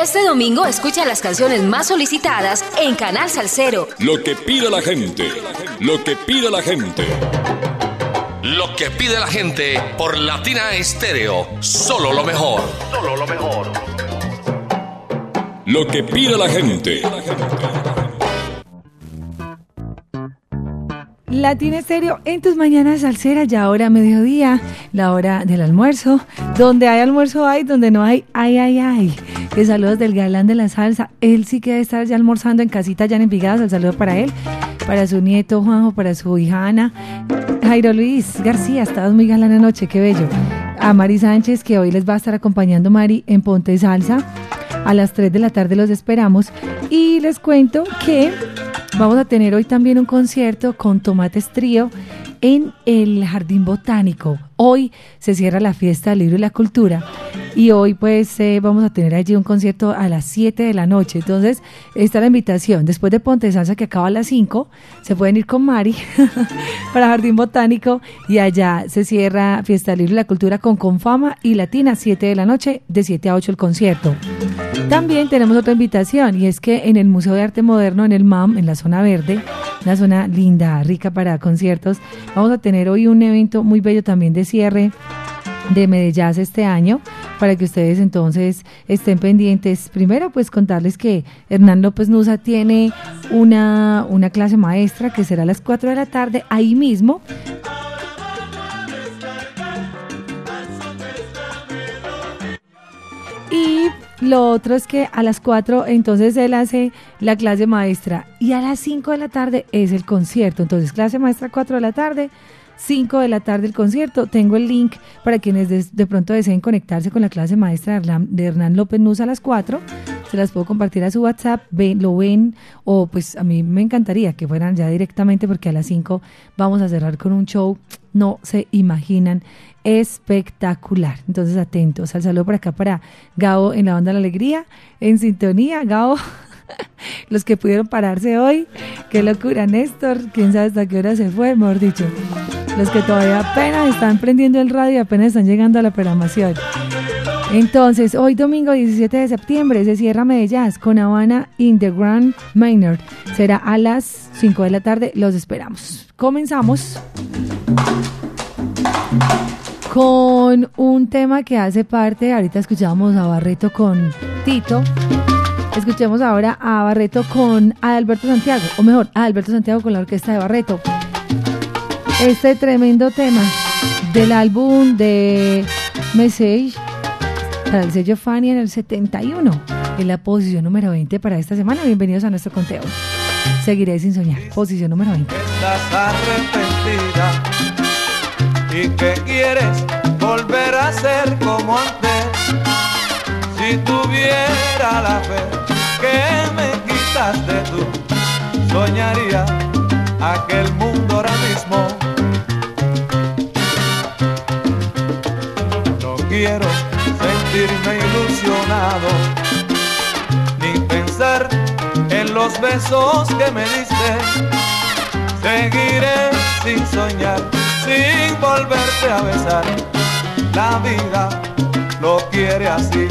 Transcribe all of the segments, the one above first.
Este domingo escucha las canciones más solicitadas en Canal Salcero. Lo que pide la gente. Lo que pide la gente. Lo que pide la gente por Latina Estéreo. Solo lo mejor. Solo lo mejor. Lo que pide la gente. Latina Estéreo en tus mañanas salseras, ya ahora mediodía, la hora del almuerzo. Donde hay almuerzo hay, donde no hay, ay, ay, ay. Que saludos del galán de la salsa. Él sí que debe estar ya almorzando en casita, ya en Envigados. El saludo para él, para su nieto Juanjo, para su hija Ana. Jairo Luis García, estabas muy galán anoche, qué bello. A Mari Sánchez, que hoy les va a estar acompañando Mari en Ponte Salsa. A las 3 de la tarde los esperamos. Y les cuento que vamos a tener hoy también un concierto con Tomates Trío en el Jardín Botánico. Hoy se cierra la fiesta del libro y la cultura y hoy pues eh, vamos a tener allí un concierto a las 7 de la noche. Entonces está la invitación. Después de Ponte Salsa que acaba a las 5, se pueden ir con Mari para Jardín Botánico y allá se cierra Fiesta del Libro y la Cultura con Confama y Latina 7 de la noche, de 7 a 8 el concierto. También tenemos otra invitación y es que en el Museo de Arte Moderno, en el MAM, en la zona verde, una zona linda, rica para conciertos, vamos a tener hoy un evento muy bello también de cierre de Medellín este año para que ustedes entonces estén pendientes. Primero, pues contarles que Hernán López Nusa tiene una, una clase maestra que será a las 4 de la tarde ahí mismo. Y lo otro es que a las 4 entonces él hace la clase maestra y a las 5 de la tarde es el concierto. Entonces clase maestra 4 de la tarde, 5 de la tarde el concierto. Tengo el link para quienes de, pronto deseen conectarse con la clase maestra de Hernán López Nuz a las 4. Se las puedo compartir a su WhatsApp, ven, lo ven, o pues a mí me encantaría que fueran ya directamente porque a las 5 vamos a cerrar con un show, no se imaginan, espectacular. Entonces atentos, al saludo por acá para Gabo en la onda de la alegría, en sintonía, Gabo. Los que pudieron pararse hoy, qué locura, Néstor, quién sabe hasta qué hora se fue, mejor dicho los que todavía apenas están prendiendo el radio y apenas están llegando a la programación. Entonces, hoy domingo 17 de septiembre se cierra Medellín con Habana in the Grand Maynard. Será a las 5 de la tarde, los esperamos. Comenzamos con un tema que hace parte, ahorita escuchábamos a Barreto con Tito. Escuchemos ahora a Barreto con Alberto Santiago, o mejor, a Alberto Santiago con la orquesta de Barreto este tremendo tema del álbum de Message para el sello Fanny en el 71, en la posición número 20 para esta semana. Bienvenidos a nuestro conteo. Seguiré sin soñar. Posición número 20. Estás arrepentida y que quieres volver a ser como antes. Si tuviera la fe que me quitaste tú, soñaría aquel mundo ahora mismo quiero sentirme ilusionado, ni pensar en los besos que me diste. Seguiré sin soñar, sin volverte a besar. La vida lo quiere así.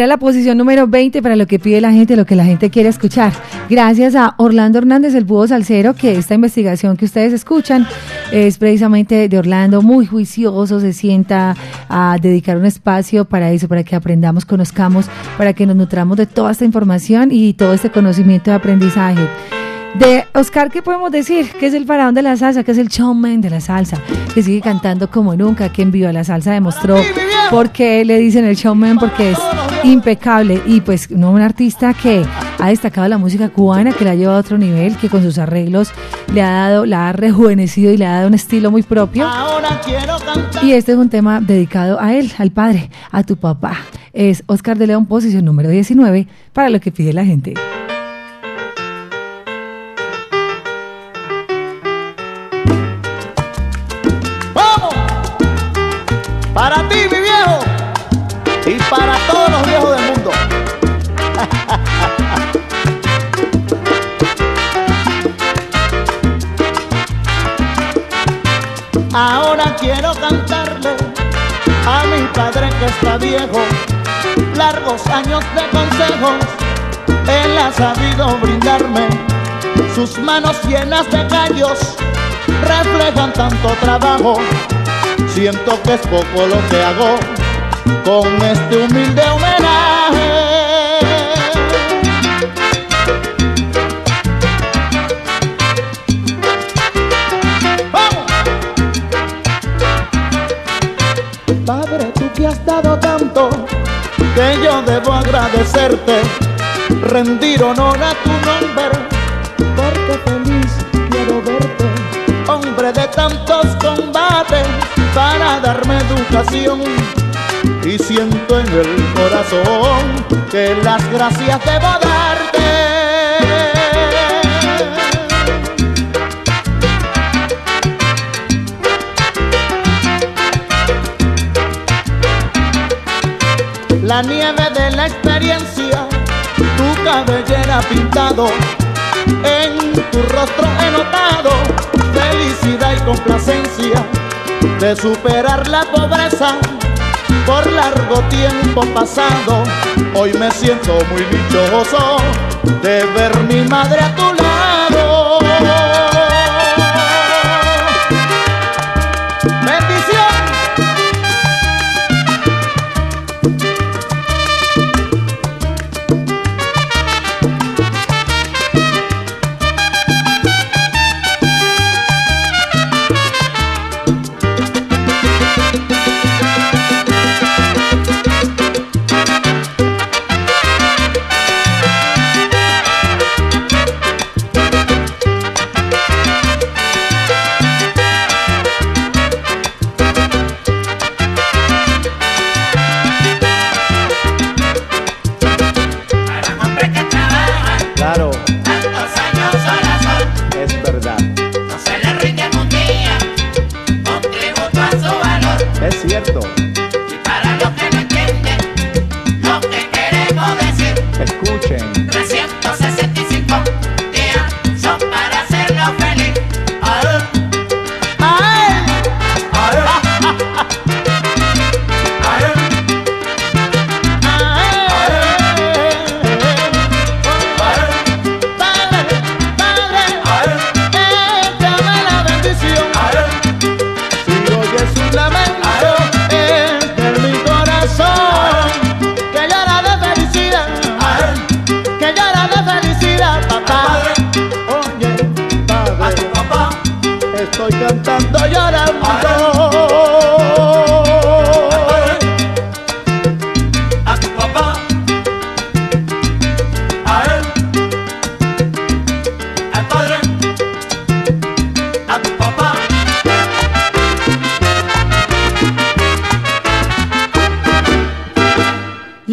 Era la posición número 20 para lo que pide la gente, lo que la gente quiere escuchar. Gracias a Orlando Hernández, el búho salsero, que esta investigación que ustedes escuchan es precisamente de Orlando, muy juicioso, se sienta a dedicar un espacio para eso, para que aprendamos, conozcamos, para que nos nutramos de toda esta información y todo este conocimiento de aprendizaje. De Oscar, ¿qué podemos decir? Que es el faraón de la salsa, que es el showman de la salsa, que sigue cantando como nunca, que en Viva la Salsa demostró por qué le dicen el showman, porque es impecable y pues no un artista que ha destacado la música cubana, que la lleva a otro nivel, que con sus arreglos le ha dado, la ha rejuvenecido y le ha dado un estilo muy propio. Ahora quiero cantar. Y este es un tema dedicado a él, al padre, a tu papá. Es Oscar de León, posición número 19, para lo que pide la gente. Quiero cantarle a mi padre que está viejo. Largos años de consejos, él ha sabido brindarme. Sus manos llenas de callos reflejan tanto trabajo. Siento que es poco lo que hago con este humilde homenaje. Dado tanto, que yo debo agradecerte, rendir honor a tu nombre, porque feliz quiero verte, hombre de tantos combates, para darme educación. Y siento en el corazón que las gracias debo darte. La nieve de la experiencia, tu cabellera pintado, en tu rostro he notado felicidad y complacencia de superar la pobreza por largo tiempo pasado. Hoy me siento muy dichoso de ver mi madre a tu lado.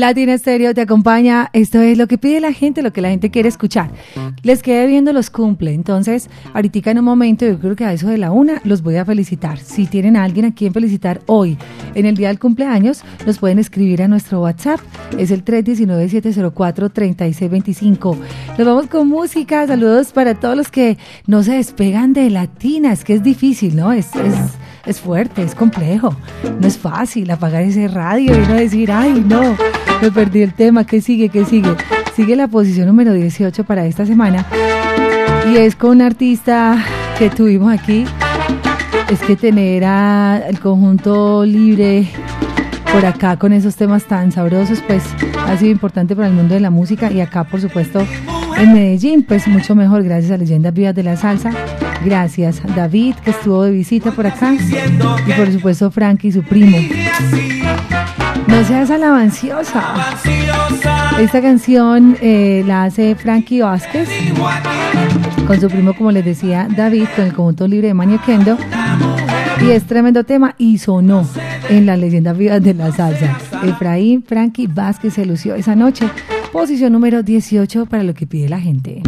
Latina Estéreo te acompaña. Esto es lo que pide la gente, lo que la gente quiere escuchar. Les quedé viendo los cumple. Entonces, ahorita en un momento, yo creo que a eso de la una, los voy a felicitar. Si tienen a alguien a quien felicitar hoy, en el día del cumpleaños, los pueden escribir a nuestro WhatsApp. Es el 319-704-3625. Nos vamos con música. Saludos para todos los que no se despegan de Latina. Es que es difícil, ¿no? Es es fuerte, es complejo. No es fácil apagar ese radio y no decir, ay, no, me perdí el tema, ¿qué sigue? ¿Qué sigue? Sigue la posición número 18 para esta semana. Y es con un artista que tuvimos aquí. Es que tener el conjunto libre por acá con esos temas tan sabrosos, pues ha sido importante para el mundo de la música y acá, por supuesto, en Medellín, pues mucho mejor gracias a Leyendas Vivas de la Salsa. Gracias David, que estuvo de visita por acá. Y por supuesto Frankie, su primo. No seas alabanciosa. Esta canción eh, la hace Frankie Vázquez con su primo, como les decía, David, con el conjunto libre de Manio Kendo. Y es tremendo tema y sonó en las leyendas vivas de la salsa. Efraín Frankie Vázquez se lució esa noche. Posición número 18 para lo que pide la gente.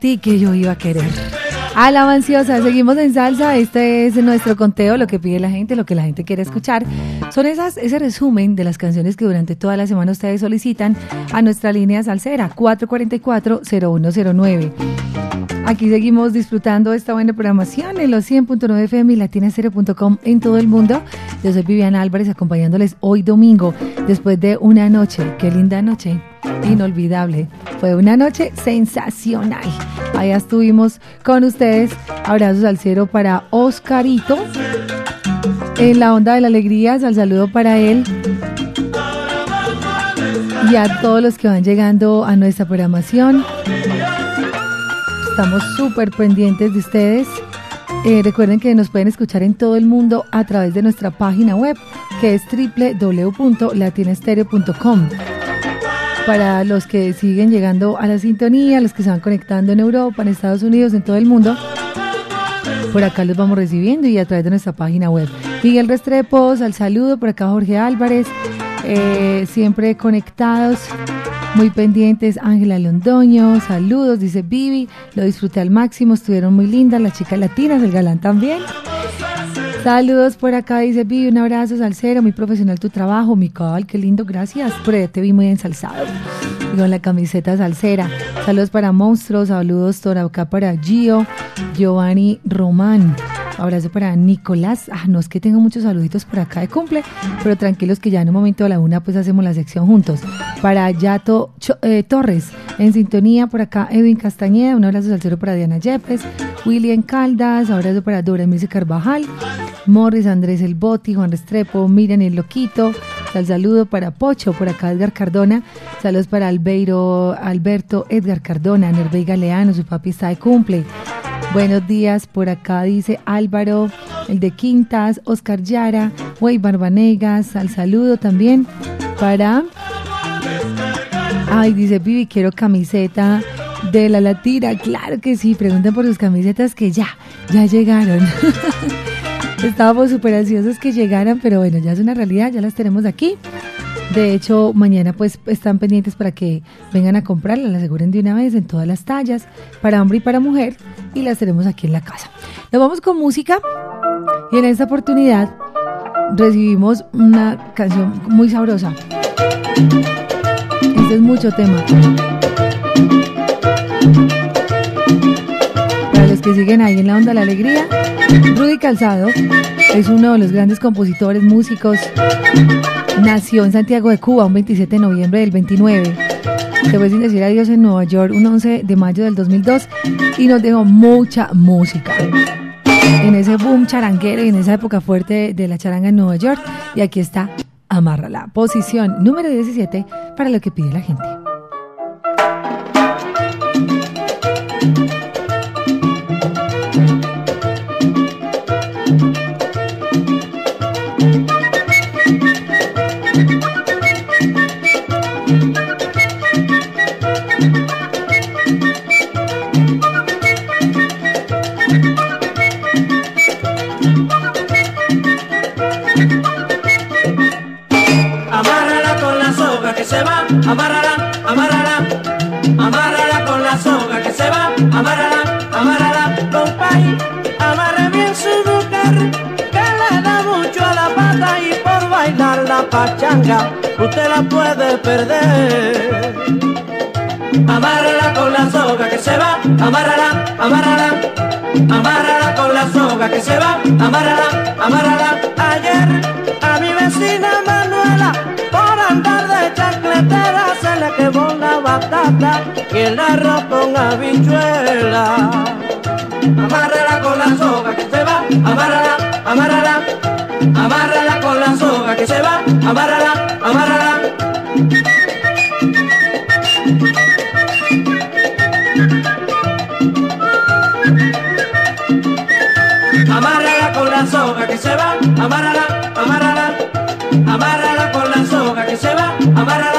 Ti que yo iba a querer? Alabanciosa, seguimos en salsa. Este es nuestro conteo, lo que pide la gente, lo que la gente quiere escuchar. Son esas, ese resumen de las canciones que durante toda la semana ustedes solicitan a nuestra línea salsera 444-0109. Aquí seguimos disfrutando esta buena programación en los 100.9 FM y latina0.com en todo el mundo. Yo soy Viviana Álvarez acompañándoles hoy domingo después de una noche. Qué linda noche inolvidable. Fue una noche sensacional. Allá estuvimos con ustedes. Abrazos al cero para Oscarito. En la onda de la alegría, al saludo para él. Y a todos los que van llegando a nuestra programación. Estamos súper pendientes de ustedes. Eh, recuerden que nos pueden escuchar en todo el mundo a través de nuestra página web que es www.latinestereo.com para los que siguen llegando a la sintonía, los que se van conectando en Europa, en Estados Unidos, en todo el mundo. Por acá los vamos recibiendo y a través de nuestra página web. Miguel Restrepos, al saludo, por acá Jorge Álvarez, eh, siempre conectados, muy pendientes. Ángela Londoño, saludos, dice Vivi, lo disfruté al máximo, estuvieron muy lindas las chicas latinas, el galán también. Saludos por acá, dice Vivi, un abrazo salsero, muy profesional tu trabajo, Mical, qué lindo, gracias, por te vi muy ensalzado, y con la camiseta salsera. Saludos para Monstruos, saludos acá para Gio, Giovanni Román. Abrazo para Nicolás. Ah, no es que tengo muchos saluditos por acá de cumple, pero tranquilos que ya en un momento a la una pues hacemos la sección juntos. Para Yato eh, Torres, en sintonía por acá Edwin Castañeda, un abrazo salsero para Diana Yepes, William Caldas, abrazo para Dora Mirce Carvajal, Morris, Andrés El Boti, Juan Restrepo, Miriam El Loquito, al saludo para Pocho, por acá Edgar Cardona, saludos para Albeiro, Alberto Edgar Cardona, Nervey Galeano, su papi está de cumple. Buenos días, por acá dice Álvaro, el de Quintas, Oscar Yara, Wey Barbanegas, al saludo también para... Ay, dice Vivi, quiero camiseta de la latina. Claro que sí, pregunten por sus camisetas que ya, ya llegaron. Estábamos súper ansiosos que llegaran, pero bueno, ya es una realidad, ya las tenemos aquí. De hecho, mañana pues están pendientes para que vengan a comprarlas, las aseguren de una vez en todas las tallas, para hombre y para mujer, y las tenemos aquí en la casa. Nos vamos con música y en esta oportunidad recibimos una canción muy sabrosa. Este es mucho tema. Que siguen ahí en la onda de la alegría, Rudy Calzado es uno de los grandes compositores, músicos. Nació en Santiago de Cuba un 27 de noviembre del 29. Se fue sin decir adiós en Nueva York un 11 de mayo del 2002 y nos dejó mucha música. En ese boom charanguero y en esa época fuerte de la charanga en Nueva York. Y aquí está Amárrala. Posición número 17 para lo que pide la gente. Amárrala, amárrala, amárrala con la soga que se va, amárrala, amárrala, compay, amarre bien su mujer, que le da mucho a la pata y por bailar la pachanga, usted la puede perder. Amárrala con la soga que se va, amárrala, amárrala, amárrala con la soga que se va, amárrala, amárrala. De chacletera, se le quemó la batata y el arroz con habichuela. Amárrala con la soga que se va, amárrala, amárrala, amárrala con la soga que se va, amárrala, amárrala. Amárrala con la soga que se va, amárrala, amárrala, amárrala con la soga que se va, amárrala.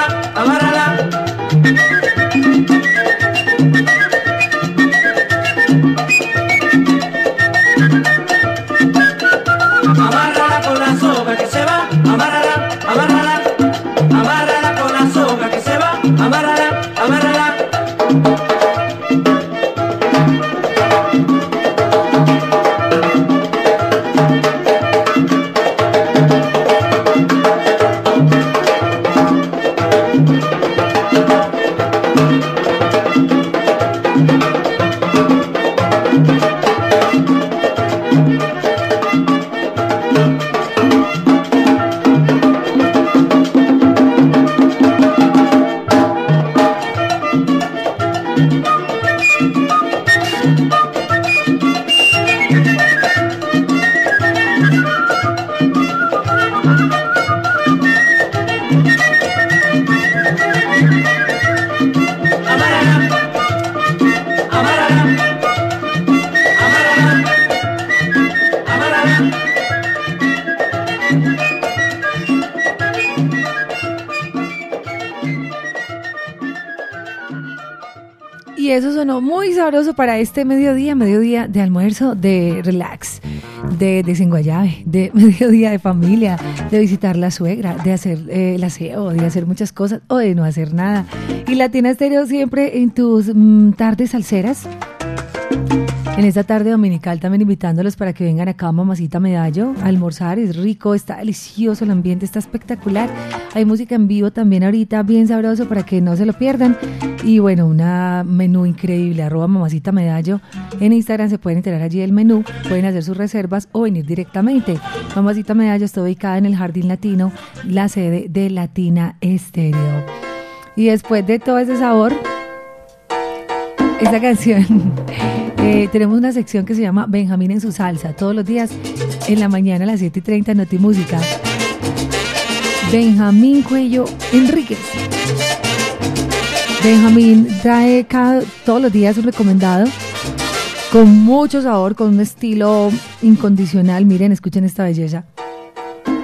Para este mediodía, mediodía de almuerzo, de relax, de desenguayabe, de mediodía de familia, de visitar la suegra, de hacer eh, el aseo, de hacer muchas cosas o de no hacer nada. Y Latina Estéreo siempre en tus mm, tardes salseras. En esta tarde dominical también invitándolos para que vengan acá a Mamacita Medallo a almorzar. Es rico, está delicioso, el ambiente está espectacular. Hay música en vivo también ahorita, bien sabroso para que no se lo pierdan. Y bueno, una menú increíble, arroba Mamacita Medallo. En Instagram se pueden enterar allí del menú, pueden hacer sus reservas o venir directamente. Mamacita Medallo está ubicada en el Jardín Latino, la sede de Latina Estéreo. Y después de todo ese sabor, esta canción, eh, tenemos una sección que se llama Benjamín en su salsa, todos los días en la mañana a las 7 y 30 Noti Música. Benjamín Cuello Enríquez. Benjamín trae cada, todos los días un recomendado con mucho sabor, con un estilo incondicional. Miren, escuchen esta belleza.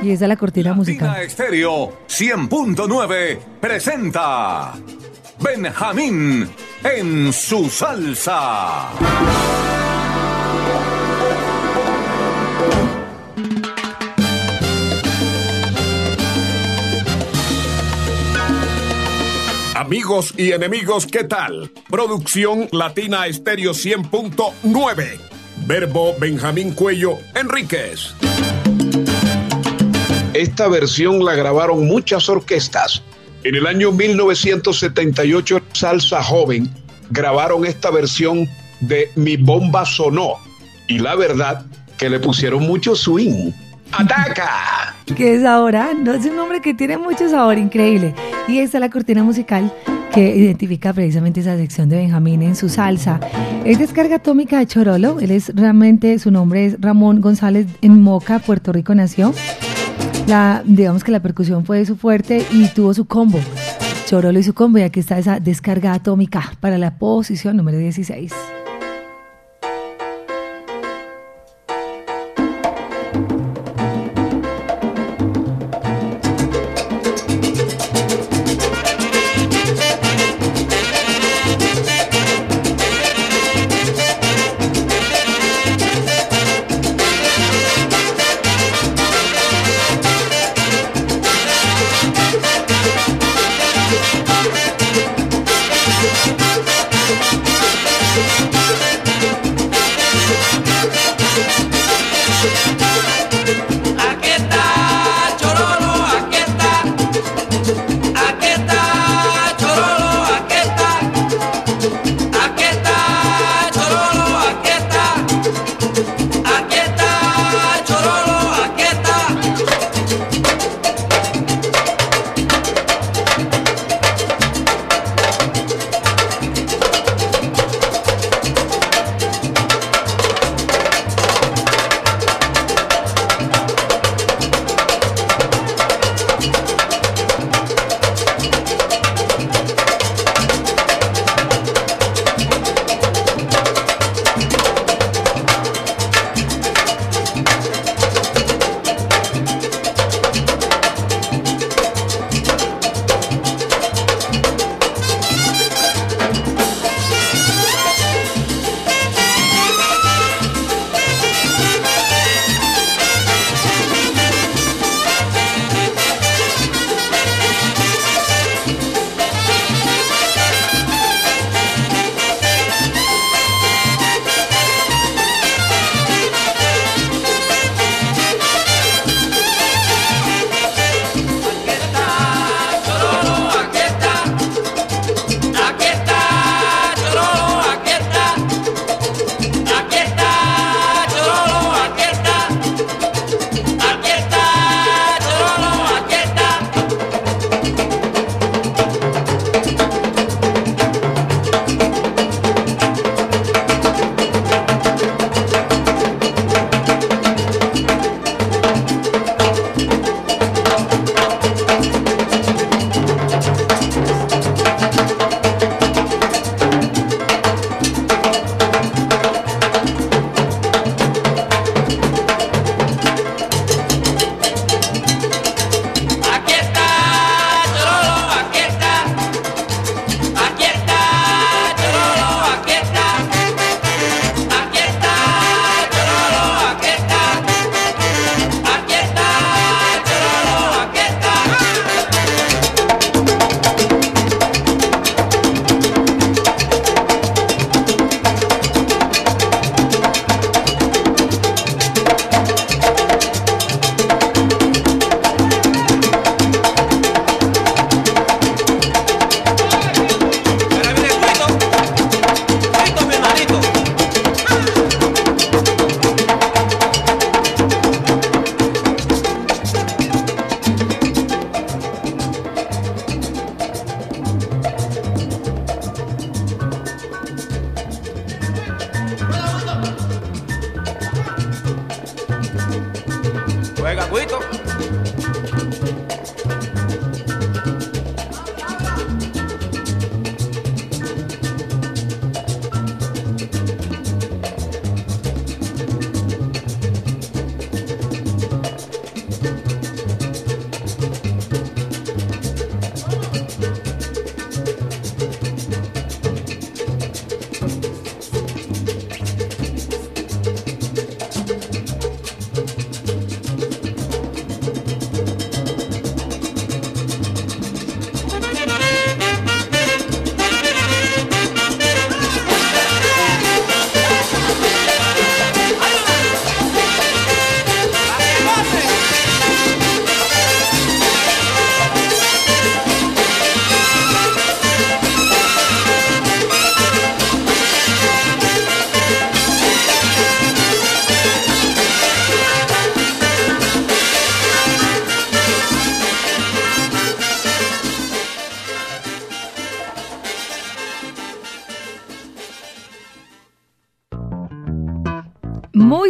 Y esa es la cortina musical. Latina Estéreo 100.9 presenta Benjamín en su salsa. Amigos y enemigos, ¿qué tal? Producción Latina Estéreo 100.9. Verbo Benjamín Cuello Enríquez. Esta versión la grabaron muchas orquestas. En el año 1978, Salsa Joven grabaron esta versión de Mi Bomba Sonó. Y la verdad que le pusieron mucho swing. ¡Ataca! que es ahora, no es un nombre que tiene mucho sabor increíble. Y esta es la cortina musical que identifica precisamente esa sección de Benjamín en su salsa. Es descarga atómica de Chorolo. Él es realmente, su nombre es Ramón González en Moca, Puerto Rico nació. La, digamos que la percusión fue su fuerte y tuvo su combo. Chorolo y su combo. Y aquí está esa descarga atómica para la posición número 16.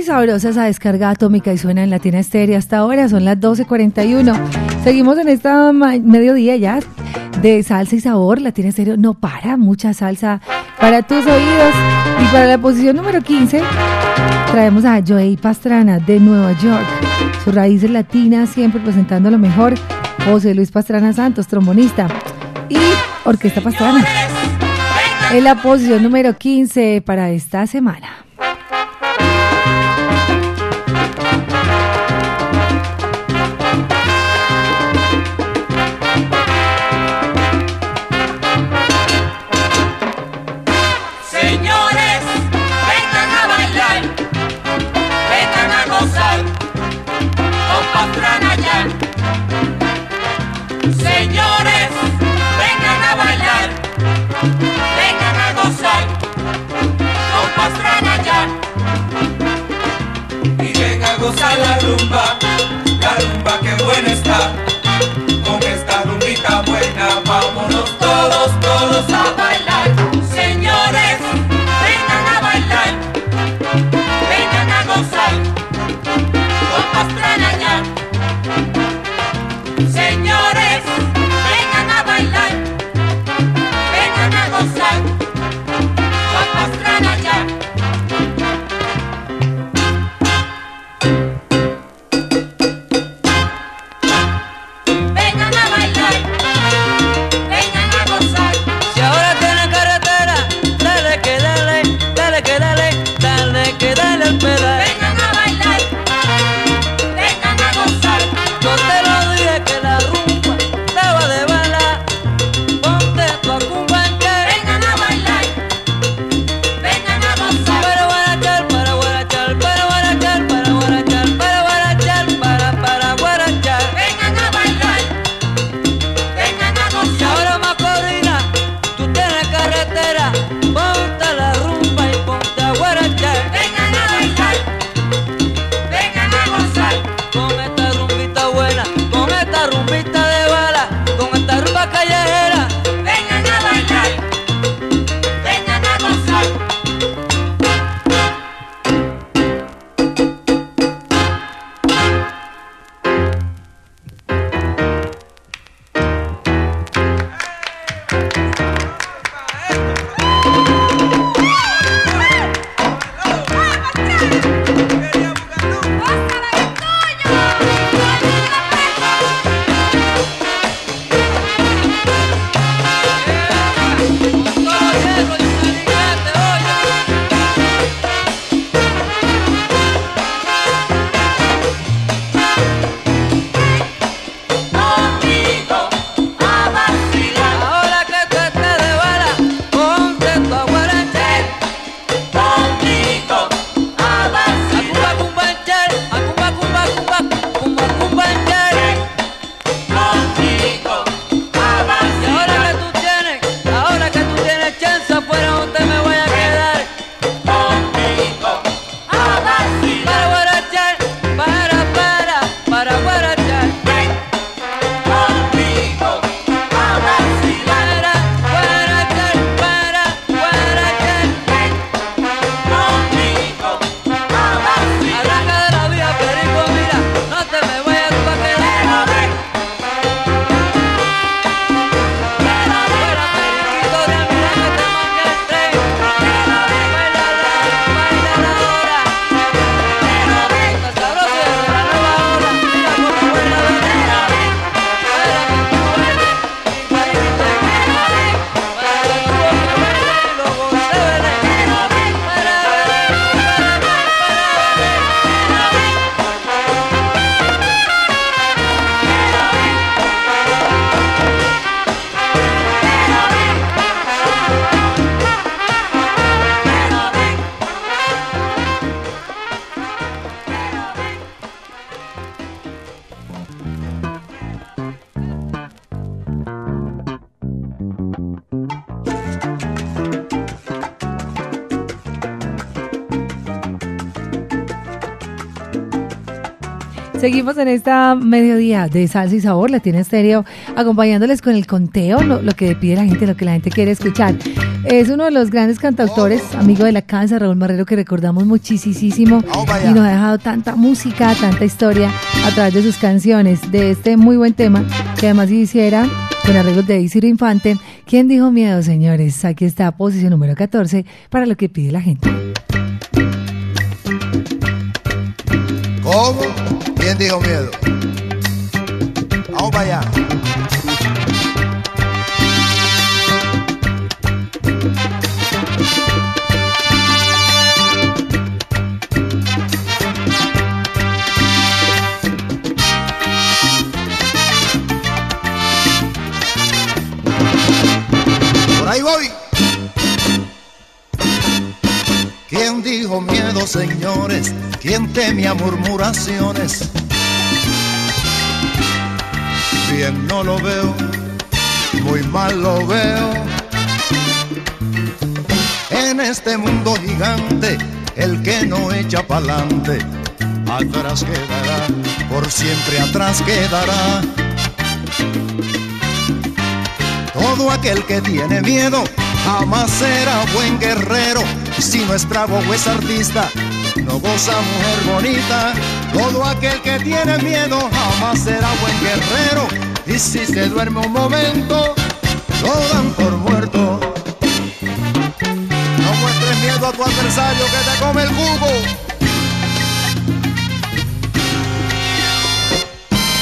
Sabrosa esa descarga atómica y suena en Latina Estéreo. Hasta ahora son las 12.41. Seguimos en esta mediodía ya de salsa y sabor. Latina Estéreo no para, mucha salsa para tus oídos. Y para la posición número 15 traemos a Joey Pastrana de Nueva York. Sus raíces latinas siempre presentando lo mejor. José Luis Pastrana Santos, trombonista. Y Orquesta Pastrana. En la posición número 15 para esta semana. La rumba, la rumba que buena está. Seguimos en esta mediodía de salsa y sabor, la tiene estéreo, acompañándoles con el conteo, lo, lo, que pide la gente, lo que la gente quiere escuchar. Es uno de los grandes cantautores, amigo de la casa, Raúl Marrero, que recordamos muchísimo y nos ha dejado tanta música, tanta historia a través de sus canciones, de este muy buen tema, que además hiciera con arreglos de Isidro Infante. ¿Quién dijo miedo, señores? Aquí está posición número 14 para lo que pide la gente. ¿Cómo? ¿Quién dijo miedo? Vamos para allá. Por ahí voy. ¿Quién dijo miedo, señores? ¿Quién temía murmuraciones? Bien no lo veo, muy mal lo veo. En este mundo gigante, el que no echa pa'lante, atrás quedará, por siempre atrás quedará. Todo aquel que tiene miedo jamás será buen guerrero. Si nuestra bobo es artista, no goza mujer bonita. Todo aquel que tiene miedo jamás será buen guerrero. Y si se duerme un momento, lo dan por muerto. No muestres miedo a tu adversario que te come el jugo.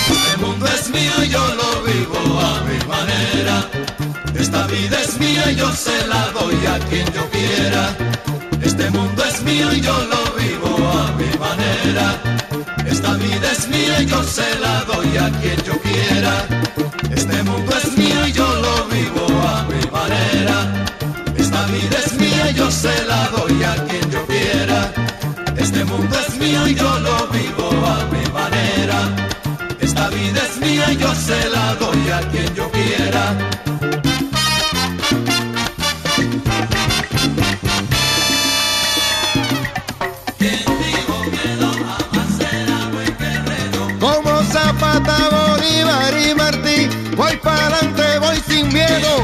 Este mundo es mío y yo lo vivo a mi manera. Esta vida es mía y yo se la doy a quien yo quiera. Este mundo es mío y yo lo vivo a mi manera. Esta vida es mía y yo se la doy a quien yo quiera. Este mundo es mío y yo lo vivo a mi manera. Esta vida es mía y yo se la doy a quien yo quiera. Este mundo es mío y yo lo vivo a mi manera. Esta vida es mía y yo se la doy a quien yo quiera. Bolívar y Martí, voy para adelante, voy sin miedo.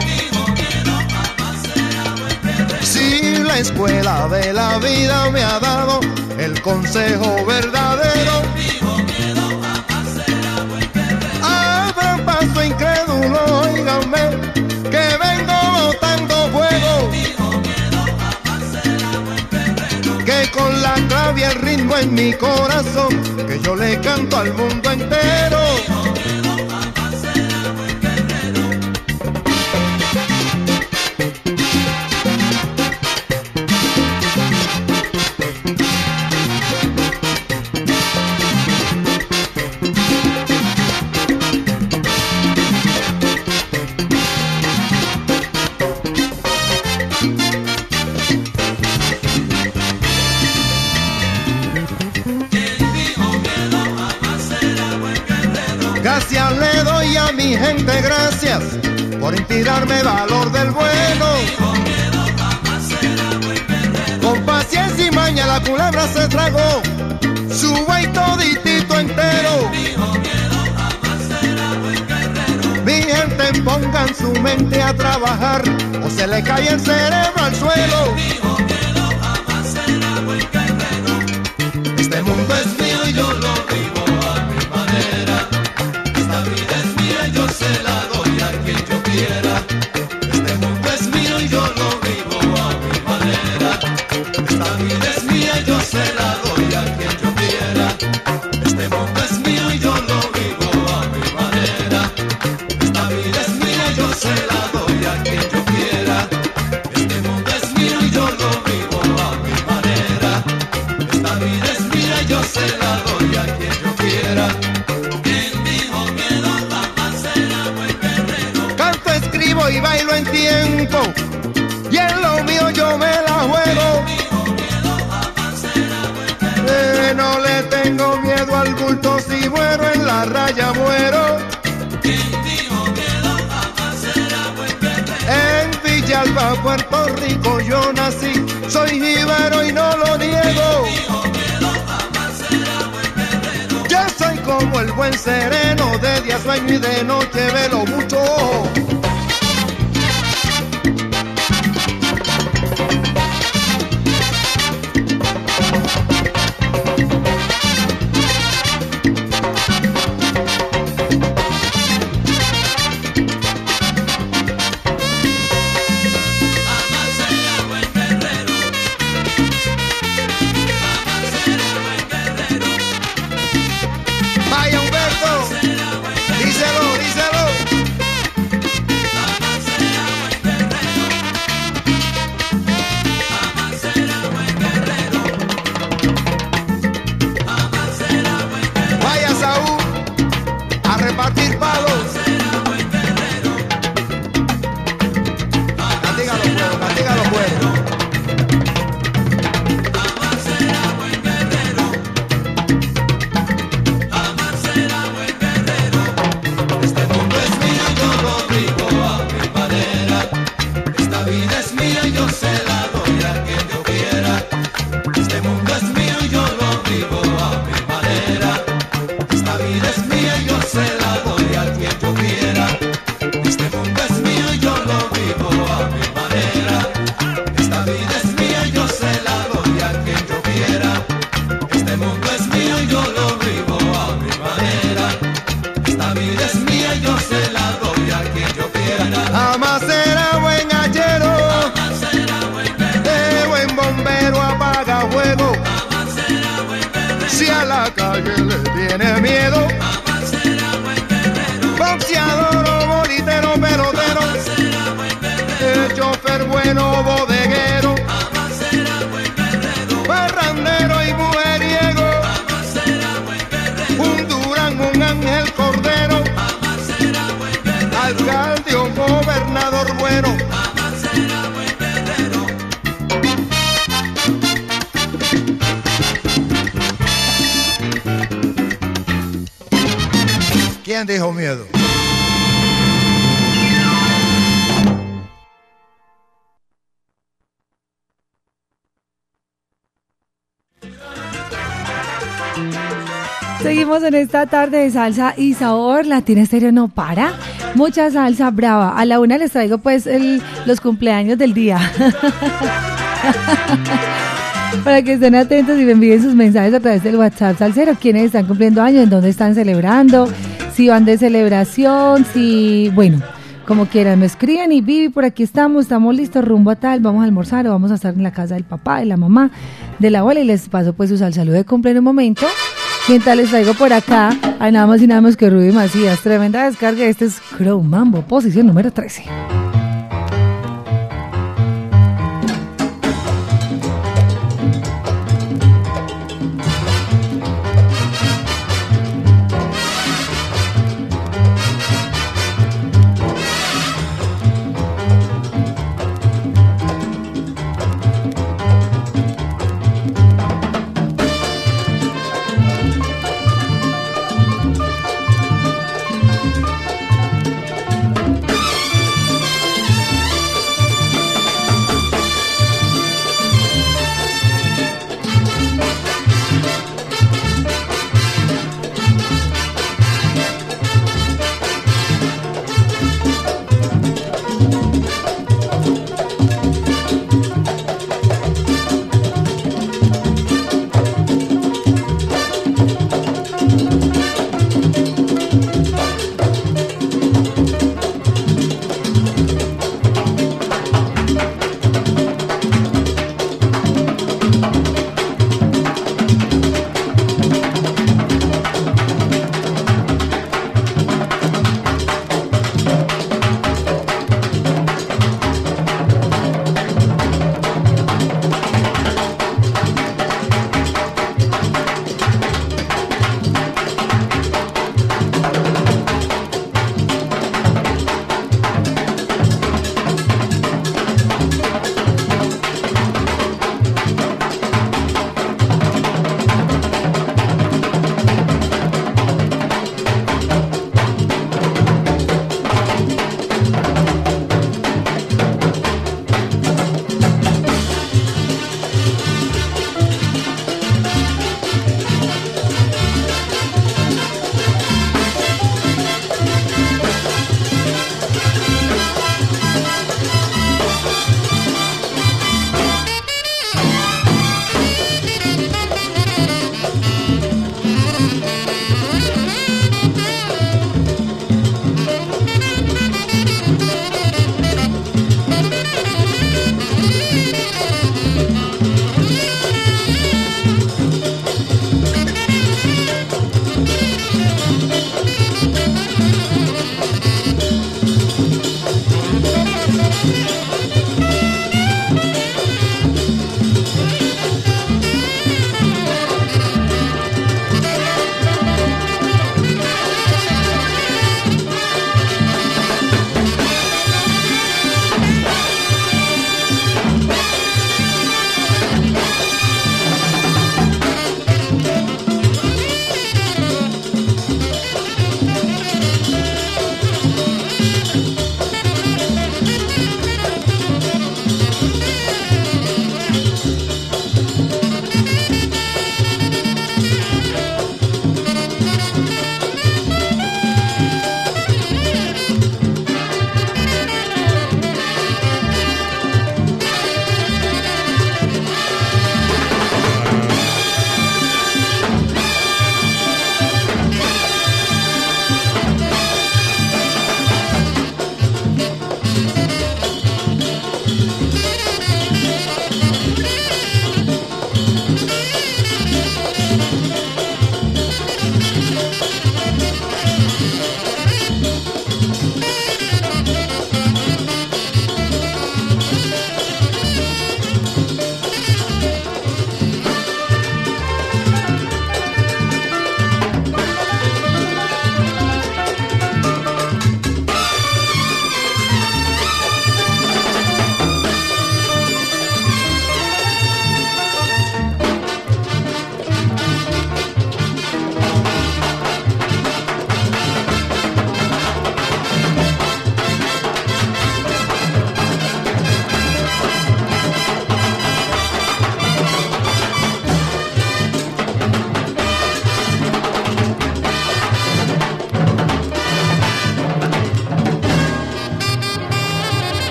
Si la escuela de la vida me ha dado el consejo verdadero. Abran paso incrédulo, oíganme, que vengo botando fuego. Que con la clave y el ritmo en mi corazón, que yo le canto al mundo entero. Inspirarme valor del bueno. Con paciencia y maña la culebra se tragó su buey toditito entero. Mi gente pongan su mente a trabajar o se le cae el cerebro al suelo. Esta tarde de salsa y sabor. Latina Estéreo no para. Mucha salsa brava. A la una les traigo pues el- los cumpleaños del día. Para que estén atentos y me envíen sus mensajes a través del WhatsApp Salcero. ¿Quiénes están cumpliendo años? ¿En dónde están celebrando? Si van de celebración, si... Bueno, como quieran, me escriben y Vivi, por aquí estamos, estamos listos, rumbo a tal, vamos a almorzar o vamos a estar en la casa del papá, de la mamá, de la abuela y les paso pues su al saludo de cumple en un momento. Mientras les traigo por acá, hay nada más y nada más que Rudy Macías. Tremenda descarga. Este es Crow Mambo, posición número 13.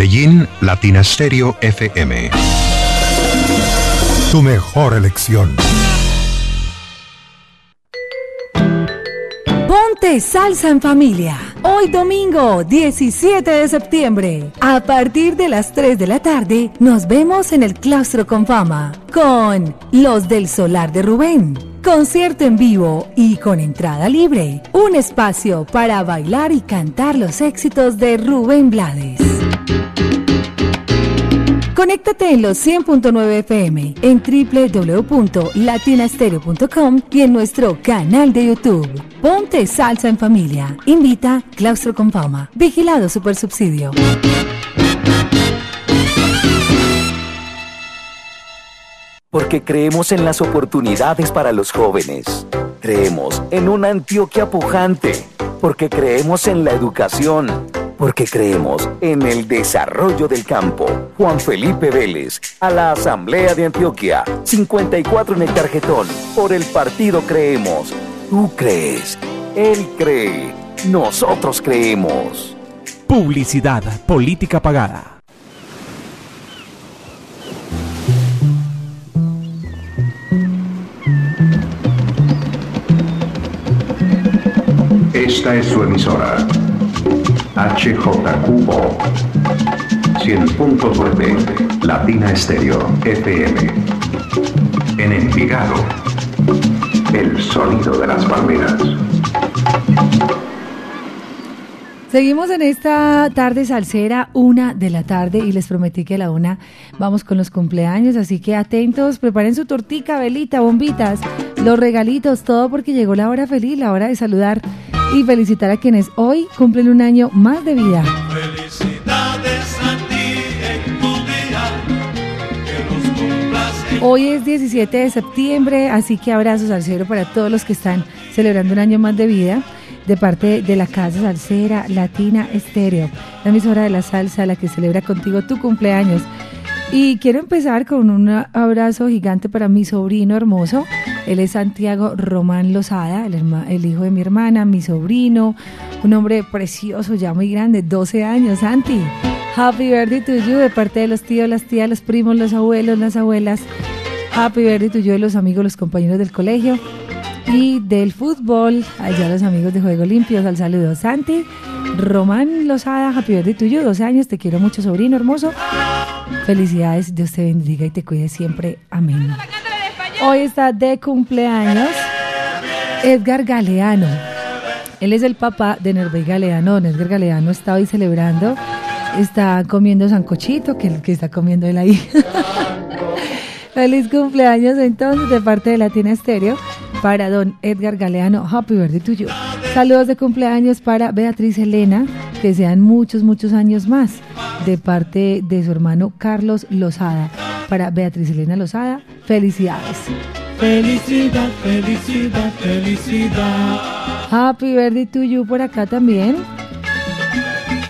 Medellín, Latina Stereo FM. Tu mejor elección. Ponte salsa en familia. Hoy domingo 17 de septiembre. A partir de las 3 de la tarde nos vemos en el Claustro con Fama con Los del Solar de Rubén. Concierto en vivo y con entrada libre. Un espacio para bailar y cantar los éxitos de Rubén Blades. Conéctate en los 100.9 FM, en www.latinastereo.com y en nuestro canal de YouTube. Ponte salsa en familia. Invita Claustro con Fama. Vigilado Super Subsidio. Porque creemos en las oportunidades para los jóvenes. Creemos en una Antioquia pujante. Porque creemos en la educación. Porque creemos en el desarrollo del campo. Juan Felipe Vélez, a la Asamblea de Antioquia. 54 en el tarjetón. Por el partido creemos. Tú crees. Él cree. Nosotros creemos. Publicidad, política pagada. Esta es su emisora. HJQO 100.9 Latina Estéreo FM. En Envigado. El sonido de las palmeras. Seguimos en esta tarde salsera, una de la tarde, y les prometí que a la una vamos con los cumpleaños, así que atentos, preparen su tortica, velita, bombitas, los regalitos, todo porque llegó la hora feliz, la hora de saludar y felicitar a quienes hoy cumplen un año más de vida. Felicidades a ti en tu día, que los Hoy es 17 de septiembre, así que abrazos al cielo para todos los que están celebrando un año más de vida de parte de la Casa Salsera Latina Estéreo, la emisora de la salsa, la que celebra contigo tu cumpleaños. Y quiero empezar con un abrazo gigante para mi sobrino hermoso. Él es Santiago Román Lozada, el, el hijo de mi hermana, mi sobrino, un hombre precioso, ya muy grande, 12 años, Santi. Happy birthday to you de parte de los tíos, las tías, los primos, los abuelos, las abuelas. Happy birthday to you de los amigos, los compañeros del colegio y del fútbol. Allá los amigos de Juego Limpios, al saludo. Santi, Román Lozada, happy birthday to you, 12 años, te quiero mucho, sobrino hermoso. Felicidades, Dios te bendiga y te cuide siempre. Amén. Hoy está de cumpleaños Edgar Galeano. Él es el papá de Nervey Galeano. Edgar Galeano está hoy celebrando, está comiendo sancochito, que, que está comiendo él ahí. Feliz cumpleaños entonces de parte de Latina Estéreo para don Edgar Galeano. Happy birthday to you. Saludos de cumpleaños para Beatriz Elena, que sean muchos, muchos años más de parte de su hermano Carlos Lozada. Para Beatriz Elena Lozada, felicidades. Felicidad, felicidad, felicidad. Happy birthday to you por acá también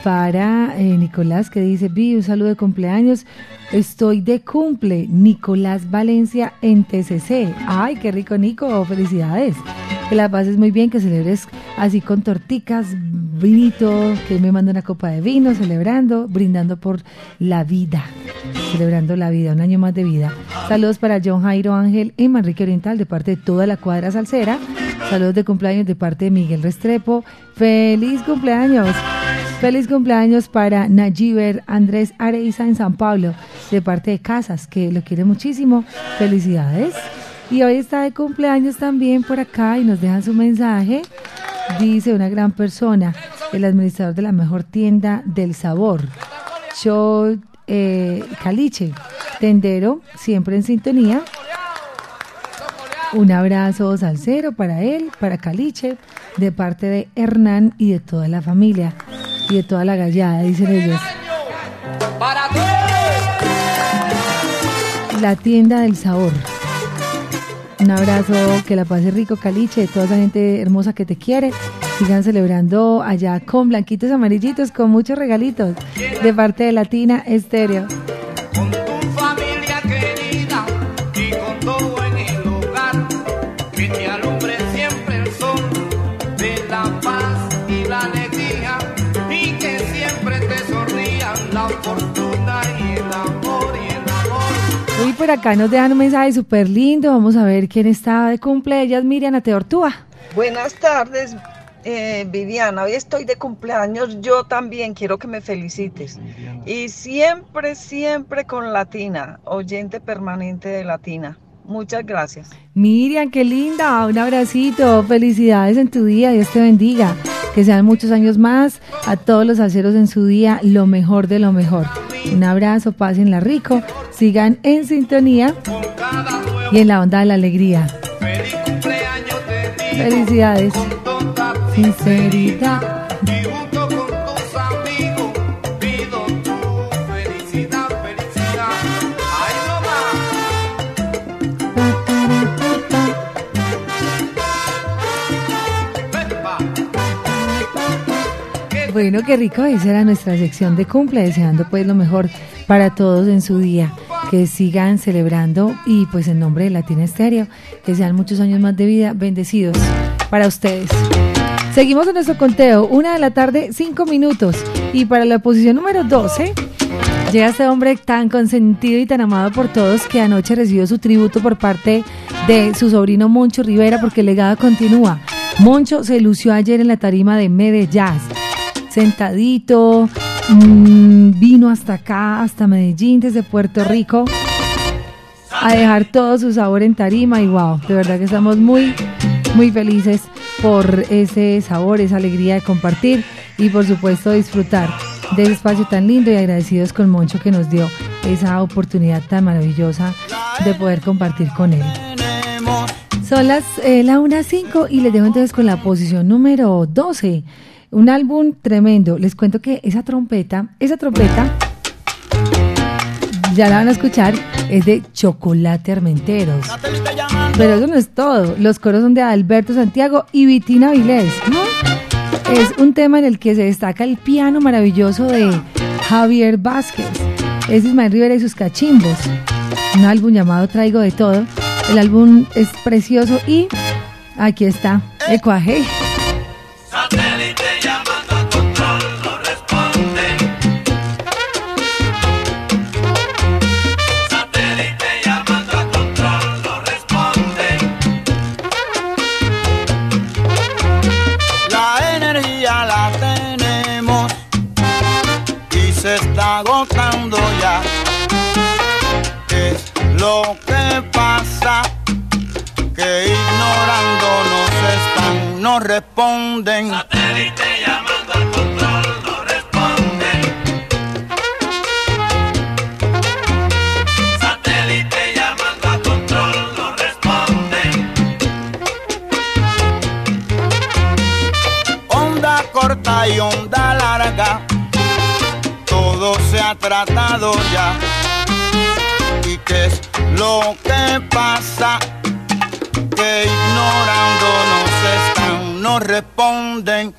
para eh, Nicolás que dice, vi un saludo de cumpleaños, estoy de cumple, Nicolás Valencia en TCC. Ay, qué rico Nico, felicidades. Que la pases muy bien, que celebres así con torticas, vinito, que me manda una copa de vino, celebrando, brindando por la vida, celebrando la vida, un año más de vida. Saludos para John Jairo Ángel y Manrique Oriental de parte de toda la cuadra salsera. Saludos de cumpleaños de parte de Miguel Restrepo. Feliz cumpleaños. Feliz cumpleaños para Nayiber Andrés Areiza en San Pablo, de parte de Casas, que lo quiere muchísimo. Felicidades. Y hoy está de cumpleaños también por acá y nos dejan su mensaje. Dice una gran persona, el administrador de la mejor tienda del sabor, Cho eh, Caliche, tendero, siempre en sintonía. Un abrazo salsero para él, para Caliche, de parte de Hernán y de toda la familia y de toda la gallada, dicen ellos. La tienda del sabor. Un abrazo, que la pase rico, Caliche, de toda esa gente hermosa que te quiere. Sigan celebrando allá con blanquitos amarillitos, con muchos regalitos, de parte de Latina Estéreo. Por acá nos dejan un mensaje súper lindo. Vamos a ver quién está de cumple. Ella es Miriam Ateortúa. Buenas tardes, eh, Viviana. Hoy estoy de cumpleaños. Yo también quiero que me felicites. Y siempre, siempre con Latina, oyente permanente de Latina. Muchas gracias. Miriam, qué linda. Un abracito. Felicidades en tu día. Dios te bendiga. Que sean muchos años más. A todos los aceros en su día, lo mejor de lo mejor. Un abrazo, pásenla rico. Sigan en sintonía y en la onda de la alegría. Felicidades. Sinceridad. Bueno, qué rico, esa era nuestra sección de cumple, deseando pues lo mejor para todos en su día, que sigan celebrando y pues en nombre de Latina Estéreo, que sean muchos años más de vida, bendecidos para ustedes. Seguimos en nuestro conteo, una de la tarde, cinco minutos, y para la posición número 12 llega este hombre tan consentido y tan amado por todos que anoche recibió su tributo por parte de su sobrino Moncho Rivera porque el legado continúa. Moncho se lució ayer en la tarima de Mede Jazz sentadito, mm, vino hasta acá, hasta Medellín, desde Puerto Rico, a dejar todo su sabor en tarima y wow, de verdad que estamos muy, muy felices por ese sabor, esa alegría de compartir y por supuesto disfrutar de ese espacio tan lindo y agradecidos con Moncho que nos dio esa oportunidad tan maravillosa de poder compartir con él. Son las eh, la 1.05 y les dejo entonces con la posición número 12. Un álbum tremendo. Les cuento que esa trompeta, esa trompeta, ya la van a escuchar, es de Chocolate Armenteros. Pero eso no es todo. Los coros son de Alberto Santiago y Vitina Vilés, ¿no? Es un tema en el que se destaca el piano maravilloso de Javier Vázquez. Es Ismael Rivera y sus cachimbos. Un álbum llamado Traigo de Todo. El álbum es precioso y aquí está, Ecuaje. Satélite lo que pasa? Que ignorándonos están, no responden. Satélite llamando al control, no responde. Satélite llamando a control, no responde. Onda corta y onda larga, todo se ha tratado ya. ¿Y qué es lo que pasa? Que ignorándonos están, no responden.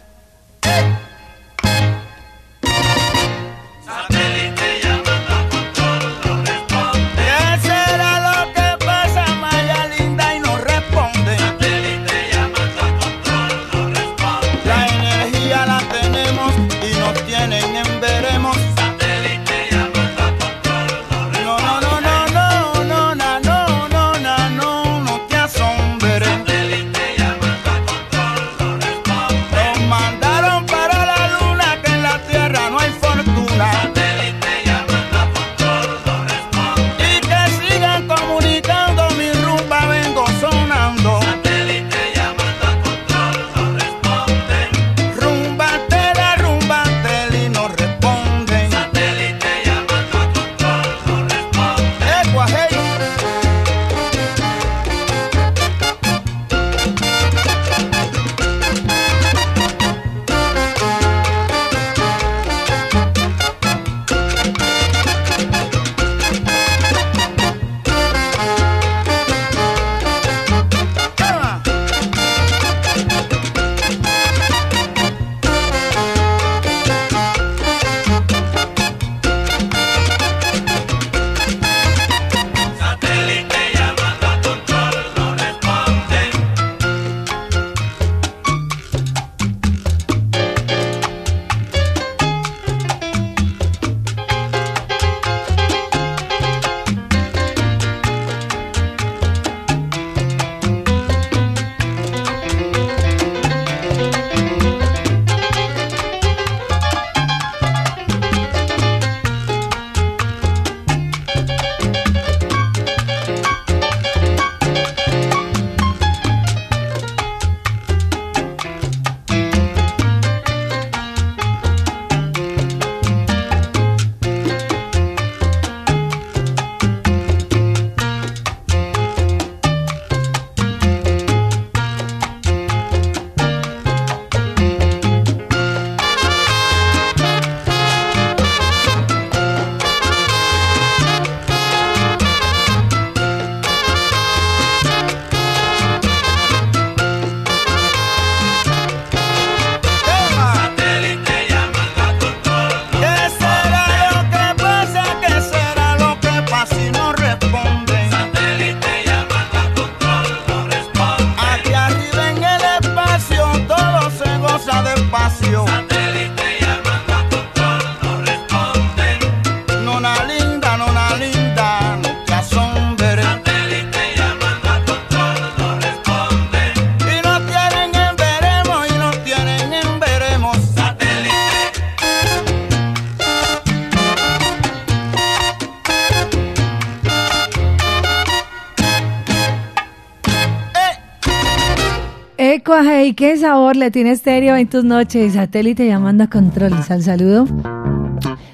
Qué sabor le tiene estéreo en tus noches. Satélite llamando a control. Al saludo.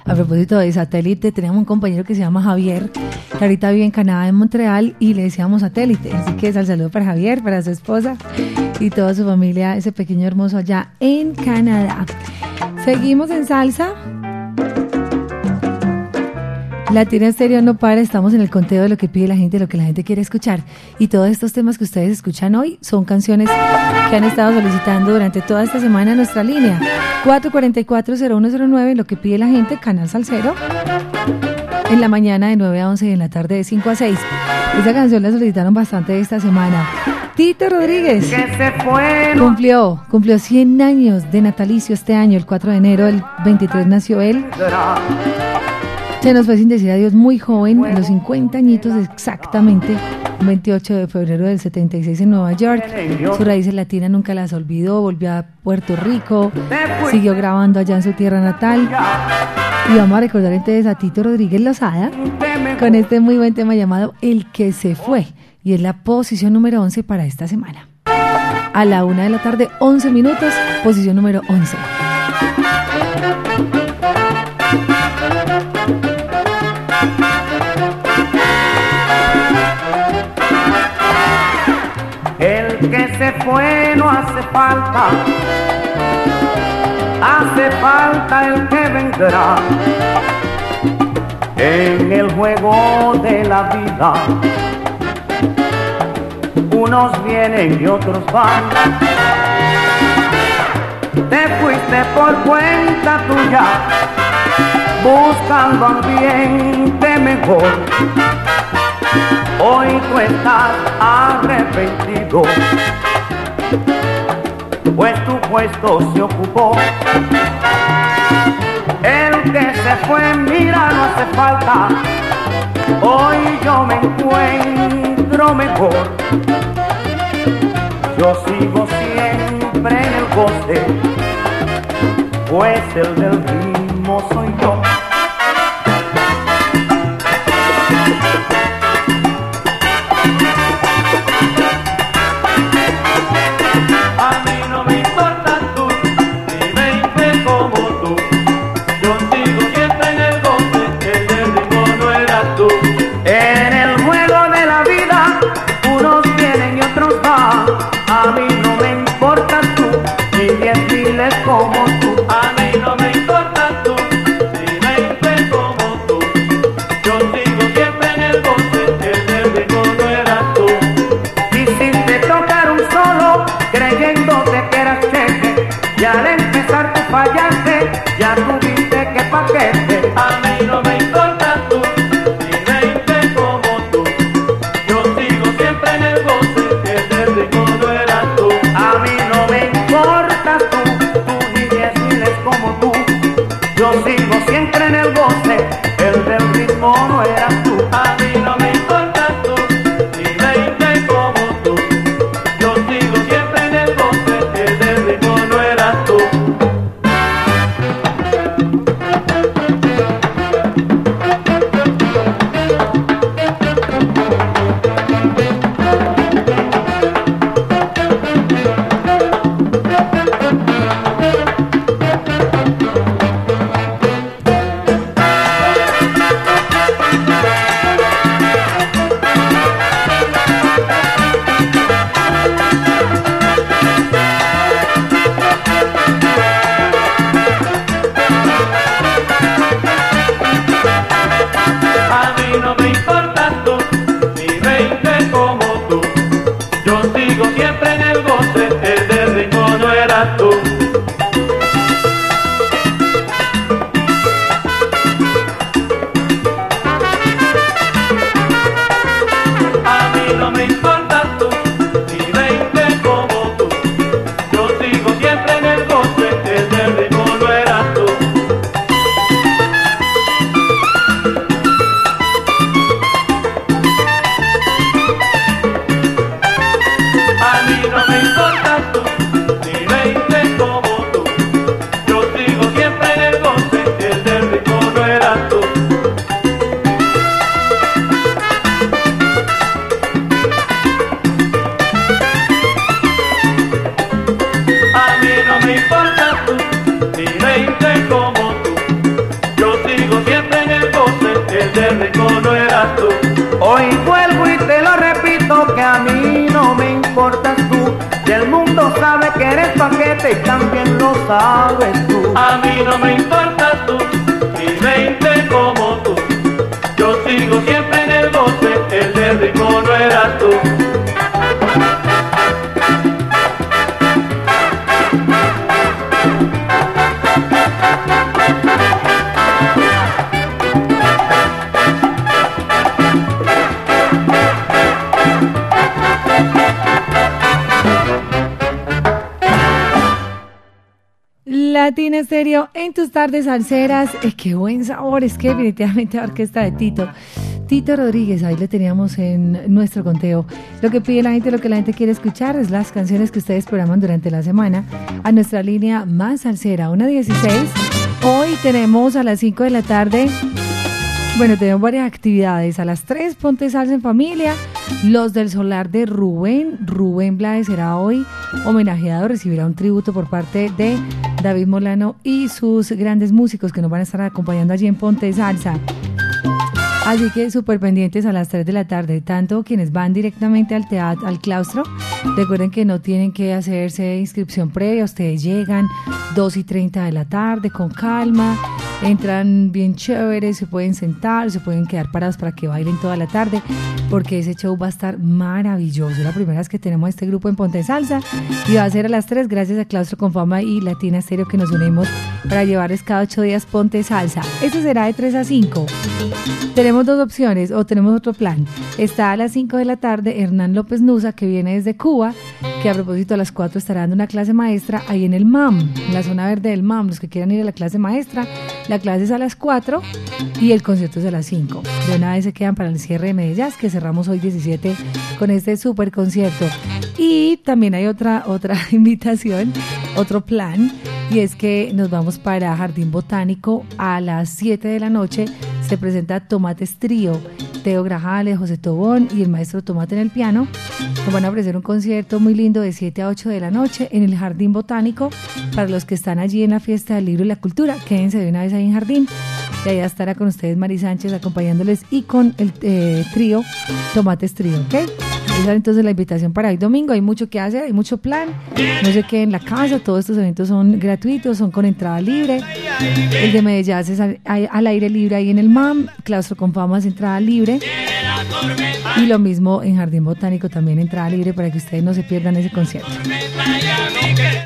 A propósito de satélite, tenemos un compañero que se llama Javier, que ahorita vive en Canadá, en Montreal, y le decíamos satélite. Así que es al saludo para Javier, para su esposa y toda su familia, ese pequeño hermoso allá en Canadá. Seguimos en salsa. Latina Estéreo no para, estamos en el conteo de lo que pide la gente, lo que la gente quiere escuchar. Y todos estos temas que ustedes escuchan hoy son canciones que han estado solicitando durante toda esta semana en nuestra línea. 444-0109, lo que pide la gente, Canal Salcero. En la mañana de 9 a 11 y en la tarde de 5 a 6. Esta canción la solicitaron bastante esta semana. Tito Rodríguez cumplió, cumplió 100 años de natalicio este año, el 4 de enero, el 23 nació él. Se nos fue sin decir adiós muy joven, a los 50 añitos exactamente, un 28 de febrero del 76 en Nueva York. Sus raíces latinas nunca las olvidó, volvió a Puerto Rico, siguió grabando allá en su tierra natal. Y vamos a recordar entonces a Tito Rodríguez Lozada con este muy buen tema llamado El que se fue. Y es la posición número 11 para esta semana. A la una de la tarde, 11 minutos, posición número 11. Se fue no hace falta, hace falta el que vendrá. En el juego de la vida, unos vienen y otros van. Te fuiste por cuenta tuya, buscando ambiente mejor. Hoy tú estás arrepentido, pues tu puesto se ocupó. El que se fue, mira, no hace falta. Hoy yo me encuentro mejor. Yo sigo siempre en el goce, pues el del ritmo soy yo. Salseras. Eh, qué buen sabor, es que definitivamente la orquesta de Tito. Tito Rodríguez, ahí le teníamos en nuestro conteo. Lo que pide la gente, lo que la gente quiere escuchar es las canciones que ustedes programan durante la semana a nuestra línea más salsera, una 16. Hoy tenemos a las 5 de la tarde bueno, tenemos varias actividades. A las 3, Ponte Salsa en Familia. Los del Solar de Rubén. Rubén Blades será hoy homenajeado. Recibirá un tributo por parte de David Molano y sus grandes músicos que nos van a estar acompañando allí en Ponte Salsa. Así que súper pendientes a las 3 de la tarde, tanto quienes van directamente al teatro, al claustro, recuerden que no tienen que hacerse inscripción previa, ustedes llegan 2 y 30 de la tarde con calma, entran bien chéveres, se pueden sentar, se pueden quedar parados para que bailen toda la tarde, porque ese show va a estar maravilloso. La primera vez que tenemos este grupo en Ponte Salsa y va a ser a las 3 gracias a Claustro con Fama y Latina Stereo que nos unimos para llevarles cada 8 días Ponte Salsa. Eso será de 3 a 5. Tenemos dos opciones o tenemos otro plan. Está a las 5 de la tarde Hernán López Nusa, que viene desde Cuba, que a propósito a las 4 estará dando una clase maestra ahí en el MAM, en la zona verde del MAM. Los que quieran ir a la clase maestra, la clase es a las 4 y el concierto es a las 5. De una vez se quedan para el cierre de Medellín, que cerramos hoy 17 con este super concierto. Y también hay otra, otra invitación, otro plan, y es que nos vamos para Jardín Botánico a las 7 de la noche. Se presenta Tomates Trío, Teo Grajales, José Tobón y el maestro Tomate en el piano. Nos van a ofrecer un concierto muy lindo de 7 a 8 de la noche en el Jardín Botánico. Para los que están allí en la fiesta del libro y la cultura, quédense de una vez ahí en Jardín. Y allá estará con ustedes Mari Sánchez acompañándoles y con el eh, trío Tomates Trío, ¿ok? Esa es entonces la invitación para hoy domingo. Hay mucho que hacer, hay mucho plan. No se queden en la casa. Todos estos eventos son gratuitos, son con entrada libre. El de Medellín es al, al aire libre ahí en el MAM. Claustro con Fama es entrada libre. Y lo mismo en Jardín Botánico también entrada libre para que ustedes no se pierdan ese concierto.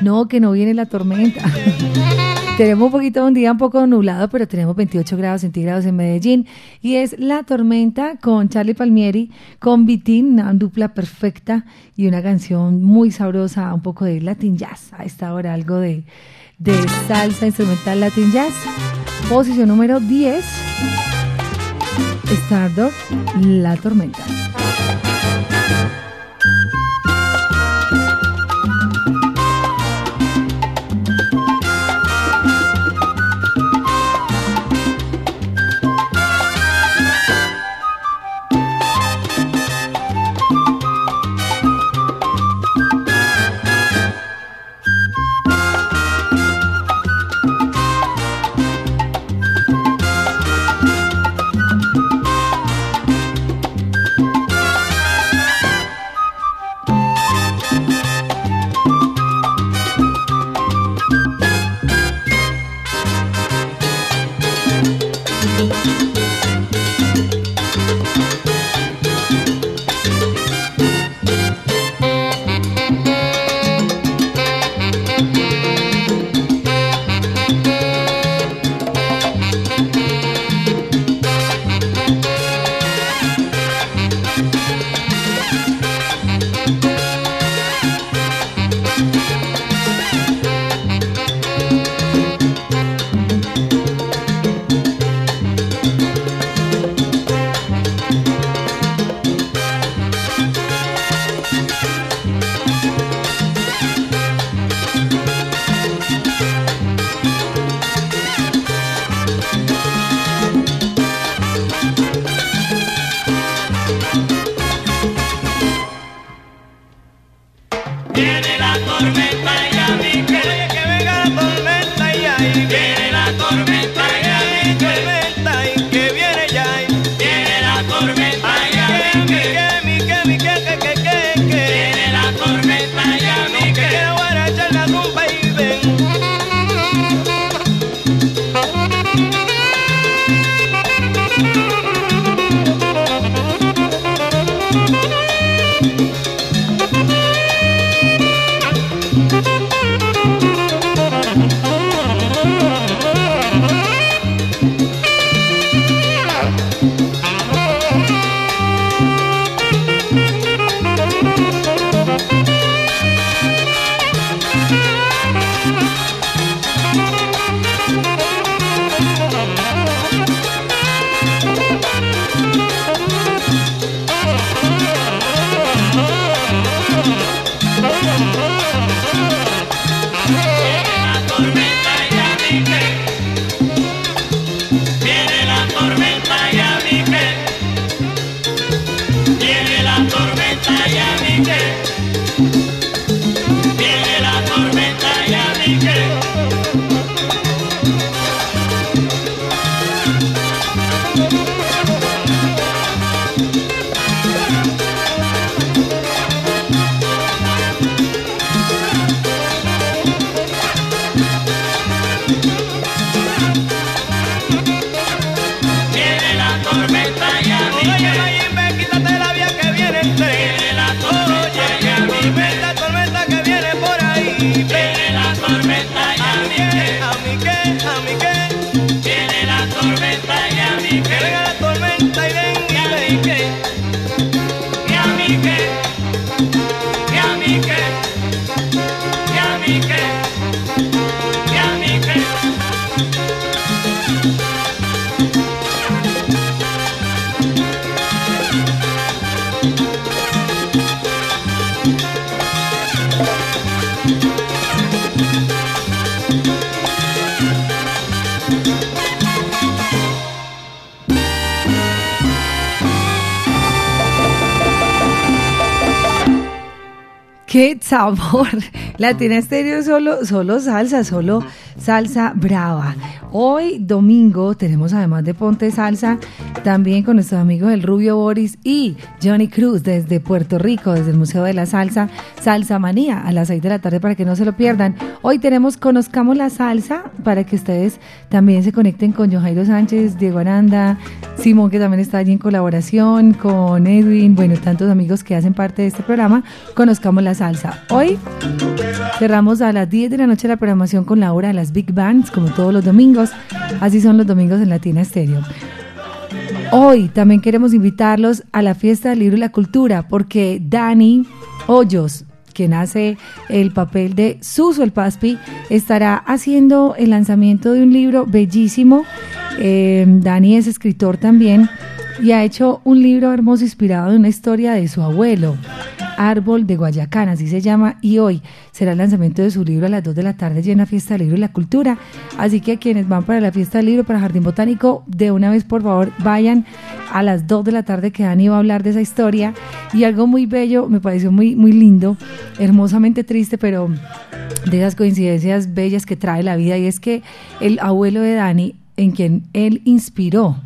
No, que no viene la tormenta. tenemos un poquito un día un poco nublado, pero tenemos 28 grados centígrados en Medellín. Y es La Tormenta con Charlie Palmieri, con Vitín, una dupla perfecta y una canción muy sabrosa, un poco de Latin Jazz. A esta hora algo de, de salsa instrumental Latin Jazz. Posición número 10. Stardust, La Tormenta. Sabor! Latina Estéreo solo, solo salsa, solo salsa brava. Hoy, domingo, tenemos además de Ponte Salsa, también con nuestros amigos el Rubio Boris y Johnny Cruz desde Puerto Rico, desde el Museo de la Salsa, Salsa Manía, a las 6 de la tarde para que no se lo pierdan. Hoy tenemos Conozcamos la Salsa para que ustedes también se conecten con Johairo Sánchez, Diego Aranda, Simón que también está allí en colaboración, con Edwin, bueno, tantos amigos que hacen parte de este programa. Conozcamos la Salsa. Hoy cerramos a las 10 de la noche la programación con la hora de las Big Bands, como todos los domingos. Así son los domingos en Latina Estéreo. Hoy también queremos invitarlos a la fiesta del libro y la cultura, porque Dani Hoyos, quien hace el papel de Suso el Paspi, estará haciendo el lanzamiento de un libro bellísimo. Eh, Dani es escritor también y ha hecho un libro hermoso inspirado en una historia de su abuelo. Árbol de Guayacán, así se llama, y hoy será el lanzamiento de su libro a las 2 de la tarde, llena fiesta del libro y la cultura. Así que quienes van para la fiesta del libro, para Jardín Botánico, de una vez por favor vayan a las 2 de la tarde que Dani va a hablar de esa historia. Y algo muy bello, me pareció muy, muy lindo, hermosamente triste, pero de esas coincidencias bellas que trae la vida, y es que el abuelo de Dani, en quien él inspiró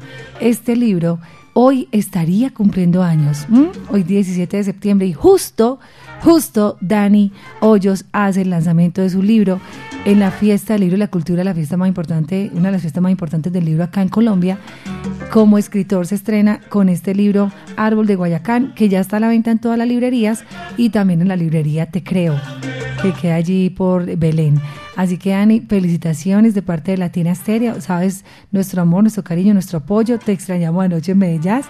este libro, hoy estaría cumpliendo años, hoy 17 de septiembre, y justo, justo Dani Hoyos hace el lanzamiento de su libro en la fiesta del libro y la cultura, la fiesta más importante, una de las fiestas más importantes del libro acá en Colombia. Como escritor se estrena con este libro Árbol de Guayacán, que ya está a la venta en todas las librerías y también en la librería Te Creo, que queda allí por Belén. Así que Dani, felicitaciones de parte de Latina Stereo. Sabes nuestro amor, nuestro cariño, nuestro apoyo. Te extrañamos anoche en Medellín,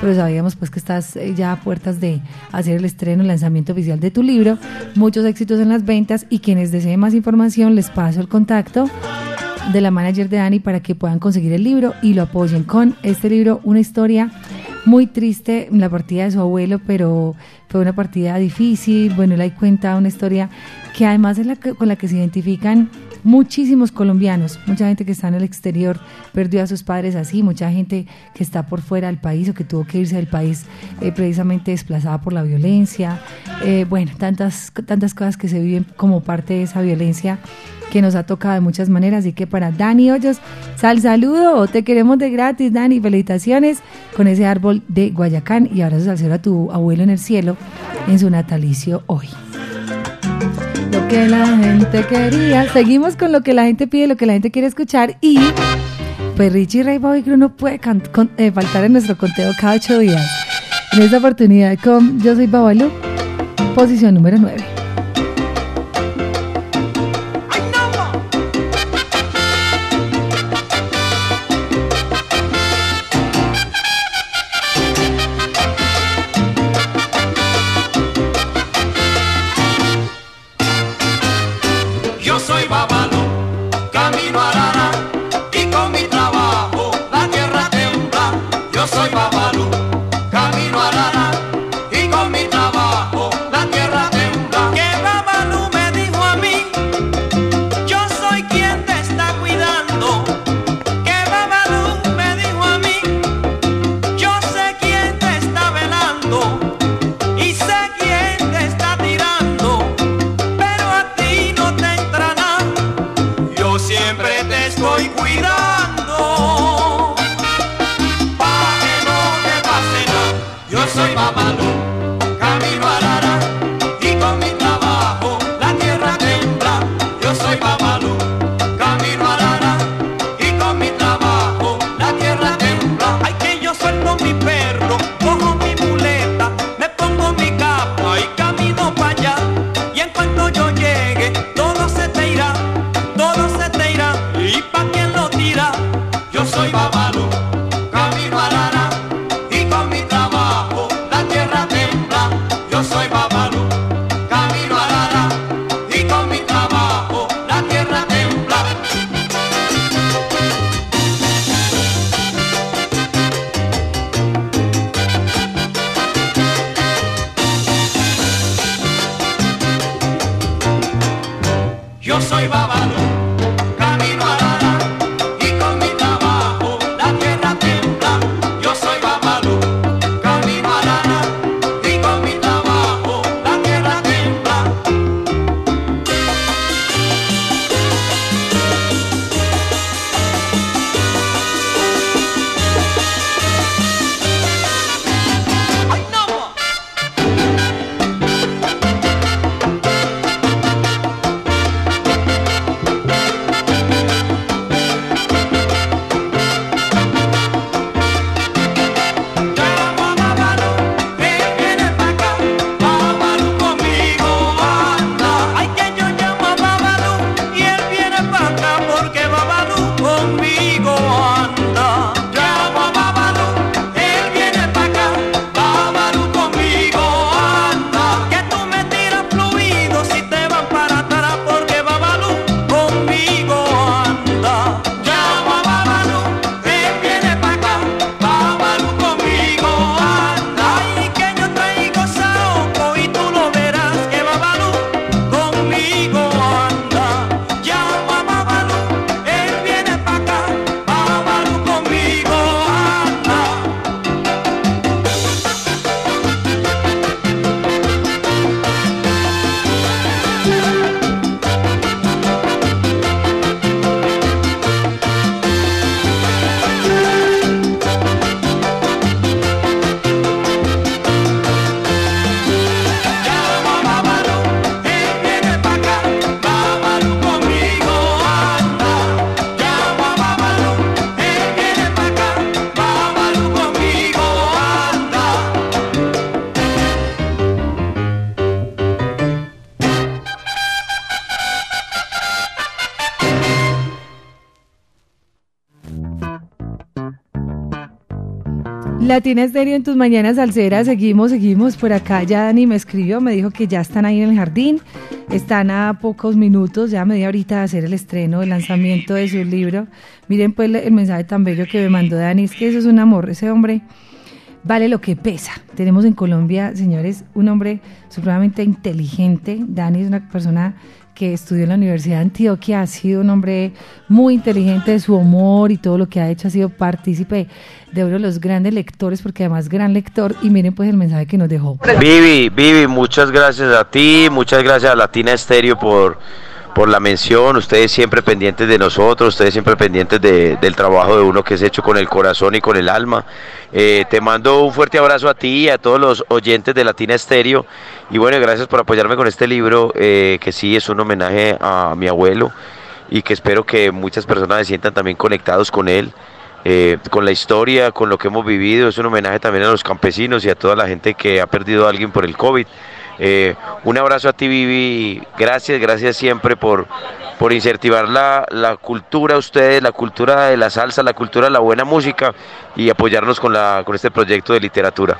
pero sabíamos pues que estás eh, ya a puertas de hacer el estreno, el lanzamiento oficial de tu libro. Muchos éxitos en las ventas y quienes deseen más información les paso el contacto de la manager de Dani para que puedan conseguir el libro y lo apoyen con este libro, una historia muy triste, la partida de su abuelo, pero fue una partida difícil. Bueno, él ahí cuenta una historia que además es la que- con la que se identifican muchísimos colombianos, mucha gente que está en el exterior perdió a sus padres así, mucha gente que está por fuera del país o que tuvo que irse del país eh, precisamente desplazada por la violencia. Eh, bueno, tantas, tantas cosas que se viven como parte de esa violencia que nos ha tocado de muchas maneras. Así que para Dani Hoyos, sal saludo, te queremos de gratis, Dani, felicitaciones con ese árbol de Guayacán y abrazos al cielo a tu abuelo en el cielo en su natalicio hoy. Que la gente quería. Seguimos con lo que la gente pide, lo que la gente quiere escuchar y pues Richie Ray Bobby Cruz no puede eh, faltar en nuestro conteo cada ocho días. En esta oportunidad con Yo Soy Babalu, posición número 9. Latina Estéreo en tus mañanas salseras, seguimos, seguimos por acá. Ya Dani me escribió, me dijo que ya están ahí en el jardín, están a pocos minutos, ya media horita de hacer el estreno, el lanzamiento de su libro. Miren pues el mensaje tan bello que me mandó Dani, es que eso es un amor, ese hombre vale lo que pesa. Tenemos en Colombia, señores, un hombre supremamente inteligente. Dani es una persona que estudió en la Universidad de Antioquia, ha sido un hombre muy inteligente de su humor y todo lo que ha hecho ha sido partícipe de uno de los grandes lectores, porque además gran lector, y miren pues el mensaje que nos dejó. Vivi, Vivi, muchas gracias a ti, muchas gracias a Latina Estéreo por, por la mención, ustedes siempre pendientes de nosotros, ustedes siempre pendientes de- del trabajo de uno que es hecho con el corazón y con el alma. Eh, te mando un fuerte abrazo a ti y a todos los oyentes de Latina Estéreo, y bueno, gracias por apoyarme con este libro, eh, que sí es un homenaje a mi abuelo, y que espero que muchas personas se sientan también conectados con él eh, con la historia, con lo que hemos vivido. Es un homenaje también a los campesinos y a toda la gente que ha perdido a alguien por el COVID. Eh, un abrazo a ti, Vivi. Gracias, gracias siempre por, por incentivar la, la cultura ustedes, la cultura de la salsa, la cultura de la buena música y apoyarnos con, la, con este proyecto de literatura.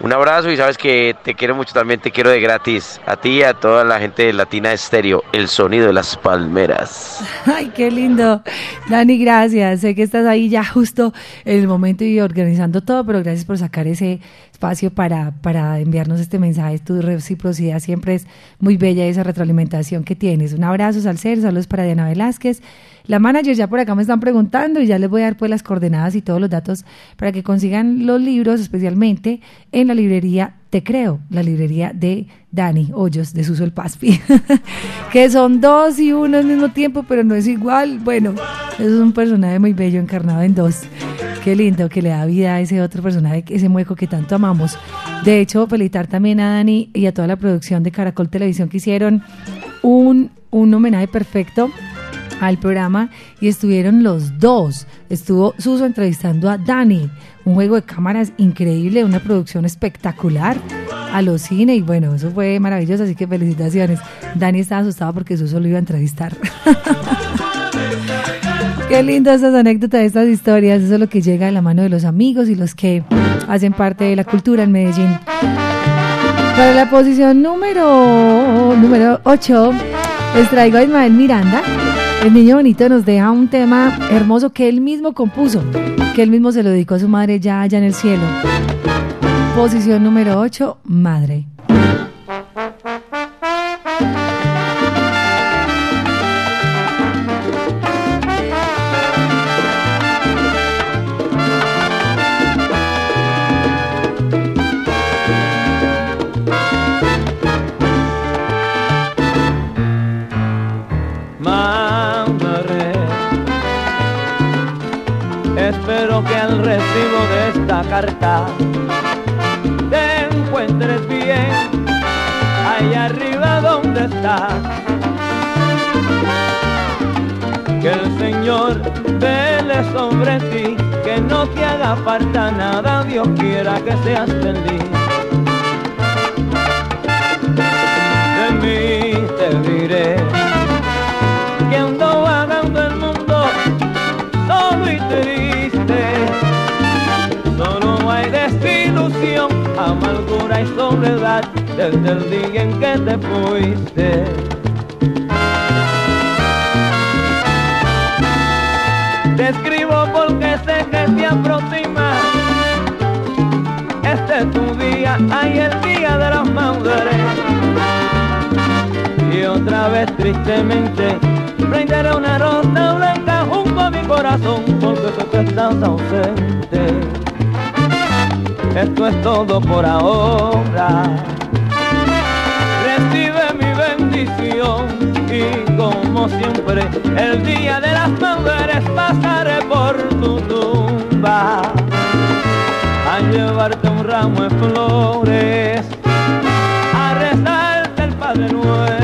Un abrazo y sabes que te quiero mucho también, te quiero de gratis. A ti y a toda la gente de Latina Estéreo, el sonido de las palmeras. Ay, qué lindo. Dani, gracias. Sé que estás ahí ya justo en el momento y organizando todo, pero gracias por sacar ese espacio para, para enviarnos este mensaje. Tu reciprocidad siempre es muy bella esa retroalimentación que tienes. Un abrazo, Salcer, saludos para Diana Velázquez. La manager ya por acá me están preguntando y ya les voy a dar pues las coordenadas y todos los datos para que consigan los libros, especialmente en la librería Te Creo, la librería de Dani Hoyos de Suso el Paspi, que son dos y uno al mismo tiempo, pero no es igual. Bueno, es un personaje muy bello encarnado en dos. Qué lindo que le da vida a ese otro personaje, ese mueco que tanto amamos. De hecho, felicitar también a Dani y a toda la producción de Caracol Televisión que hicieron un, un homenaje perfecto al programa y estuvieron los dos. Estuvo Suso entrevistando a Dani, un juego de cámaras increíble, una producción espectacular a los cine y bueno, eso fue maravilloso, así que felicitaciones. Dani estaba asustado porque Suso lo iba a entrevistar. Qué lindo estas anécdotas, estas historias, eso es lo que llega de la mano de los amigos y los que hacen parte de la cultura en Medellín. Para la posición número número 8 les traigo a Ismael Miranda. El niño bonito nos deja un tema hermoso que él mismo compuso, que él mismo se lo dedicó a su madre ya allá en el cielo. Posición número 8, Madre. Carta te encuentres bien allá arriba donde estás. Que el Señor vele sobre ti, que no te haga falta nada, Dios quiera que seas feliz. De mí te diré y soledad desde el día en que te fuiste. Te escribo porque sé que te aproxima. Este es tu día, ay el día de las madres. Y otra vez tristemente prenderé una rosa blanca junto a mi corazón porque que estás ausente. Esto es todo por ahora. Recibe mi bendición y como siempre el día de las madres pasaré por tu tumba a llevarte un ramo de flores a rezarte el Padre Nuestro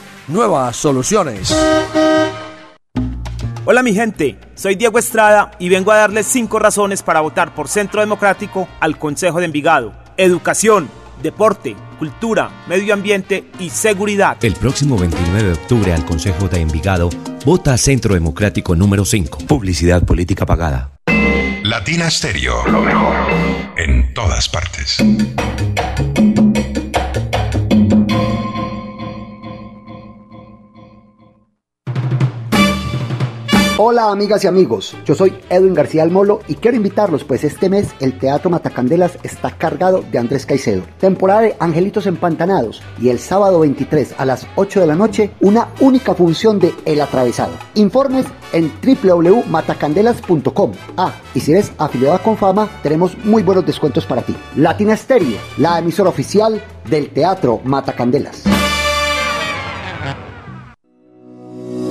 nuevas soluciones. Hola mi gente, soy Diego Estrada y vengo a darles cinco razones para votar por Centro Democrático al Consejo de Envigado. Educación, deporte, cultura, medio ambiente y seguridad. El próximo 29 de octubre al Consejo de Envigado vota Centro Democrático número 5. Publicidad política pagada. Latina Stereo. Lo mejor. En todas partes. Hola amigas y amigos, yo soy Edwin García Almolo y quiero invitarlos pues este mes el Teatro Matacandelas está cargado de Andrés Caicedo. Temporada de Angelitos Empantanados y el sábado 23 a las 8 de la noche una única función de El Atravesado. Informes en www.matacandelas.com. Ah, y si eres afiliado a Confama tenemos muy buenos descuentos para ti. Latina Stereo, la emisora oficial del Teatro Matacandelas.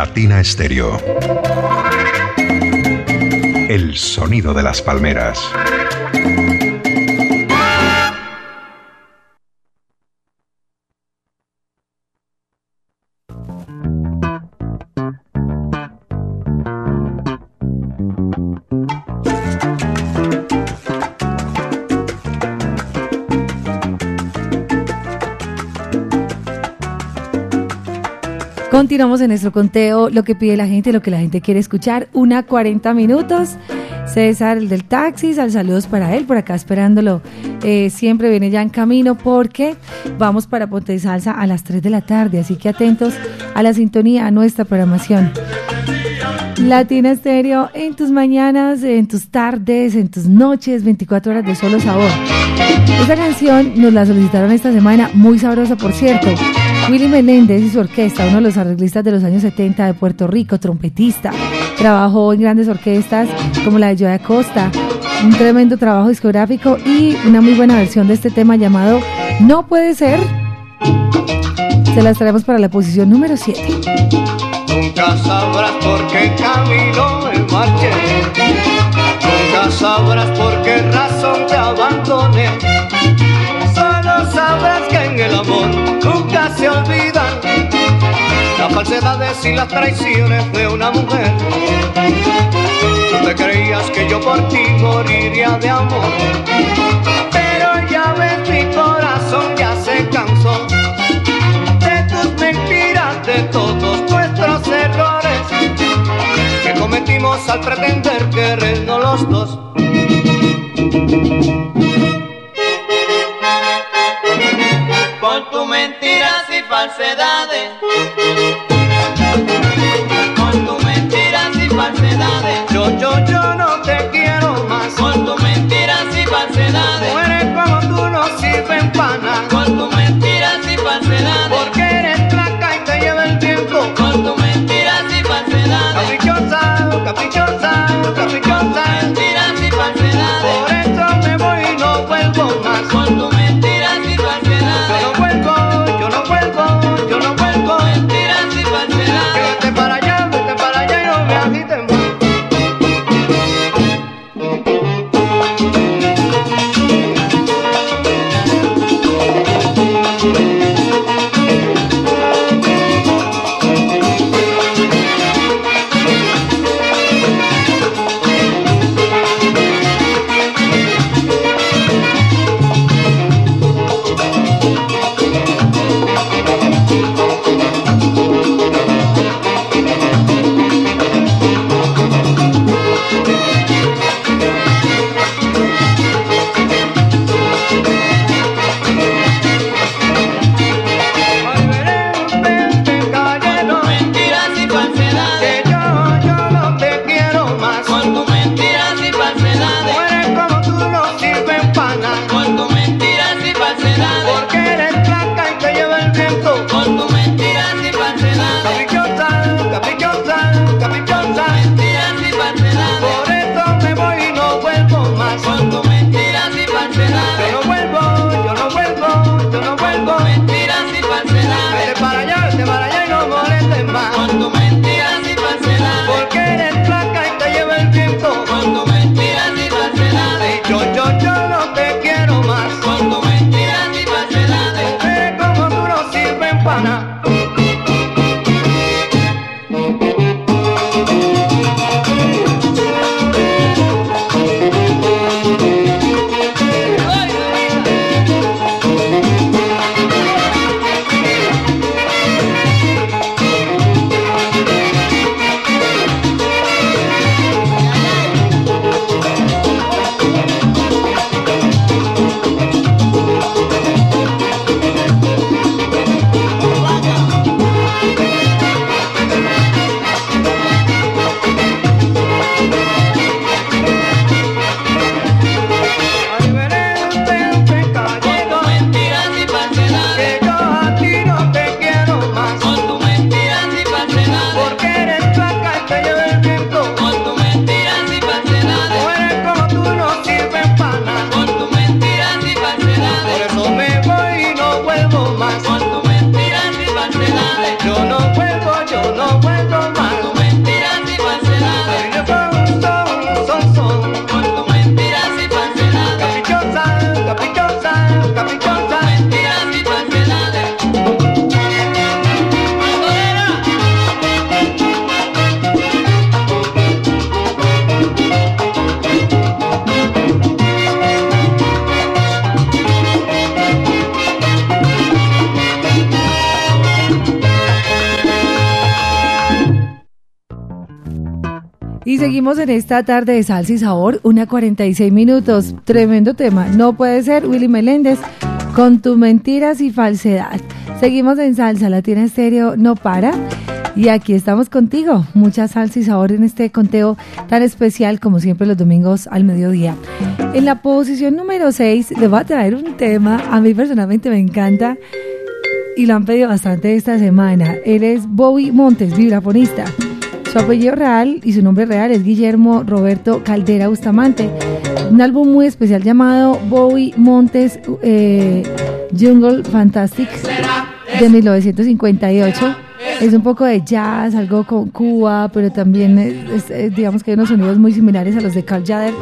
Latina Estéreo. El sonido de las palmeras. Continuamos en nuestro conteo, lo que pide la gente, lo que la gente quiere escuchar. Una 40 minutos. César, el del taxi, al saludos para él, por acá esperándolo. Eh, siempre viene ya en camino porque vamos para Ponte de Salsa a las 3 de la tarde, así que atentos a la sintonía, a nuestra programación. Latina Estéreo en tus mañanas, en tus tardes, en tus noches, 24 horas de solo sabor. Esta canción nos la solicitaron esta semana, muy sabrosa por cierto. Willy Meléndez y su orquesta, uno de los arreglistas de los años 70 de Puerto Rico, trompetista. Trabajó en grandes orquestas como la de Joe Acosta. Un tremendo trabajo discográfico y una muy buena versión de este tema llamado No puede ser. Se las traemos para la posición número 7. Nunca sabrás por qué camino me marché. Nunca sabrás por qué razón te abandoné. Solo sabrás que en el amor nunca se olvidan las falsedades y las traiciones de una mujer. Tú te creías que yo por ti moriría de amor. Pero ya ves, mi corazón ya se cansó de tus mentiras, de todos nuestros errores que cometimos al pretender querernos los dos. Falsedades. Con tus mentiras y falsedades. Yo, yo, yo no te quiero más. Con tus mentiras y falsedades. Mueres como tú no sirven para nada. Con tus mentiras y falsedades. Porque eres flaca y te lleva el viento. Con tus mentiras y falsedades. Caprichosa, caprichosa, caprichosa. Seguimos en esta tarde de salsa y sabor, una 46 minutos. Tremendo tema. No puede ser, Willy Meléndez, con tus mentiras y falsedad. Seguimos en salsa, Latina Estéreo no para. Y aquí estamos contigo. Mucha salsa y sabor en este conteo tan especial como siempre los domingos al mediodía. En la posición número 6 le voy a traer un tema. A mí personalmente me encanta y lo han pedido bastante esta semana. Él es Bobby Montes, vibrafonista. Su apellido real y su nombre real es Guillermo Roberto Caldera Bustamante. Un álbum muy especial llamado Bobby Montes eh, Jungle Fantastic de 1958. Es un poco de jazz, algo con Cuba, pero también es, digamos que hay unos sonidos muy similares a los de Carl Jader,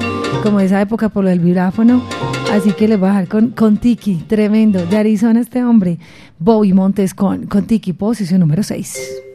como de esa época por lo del vibráfono. Así que les voy a dejar con, con Tiki, tremendo. De Arizona este hombre, Bobby Montes con, con Tiki, posición número 6.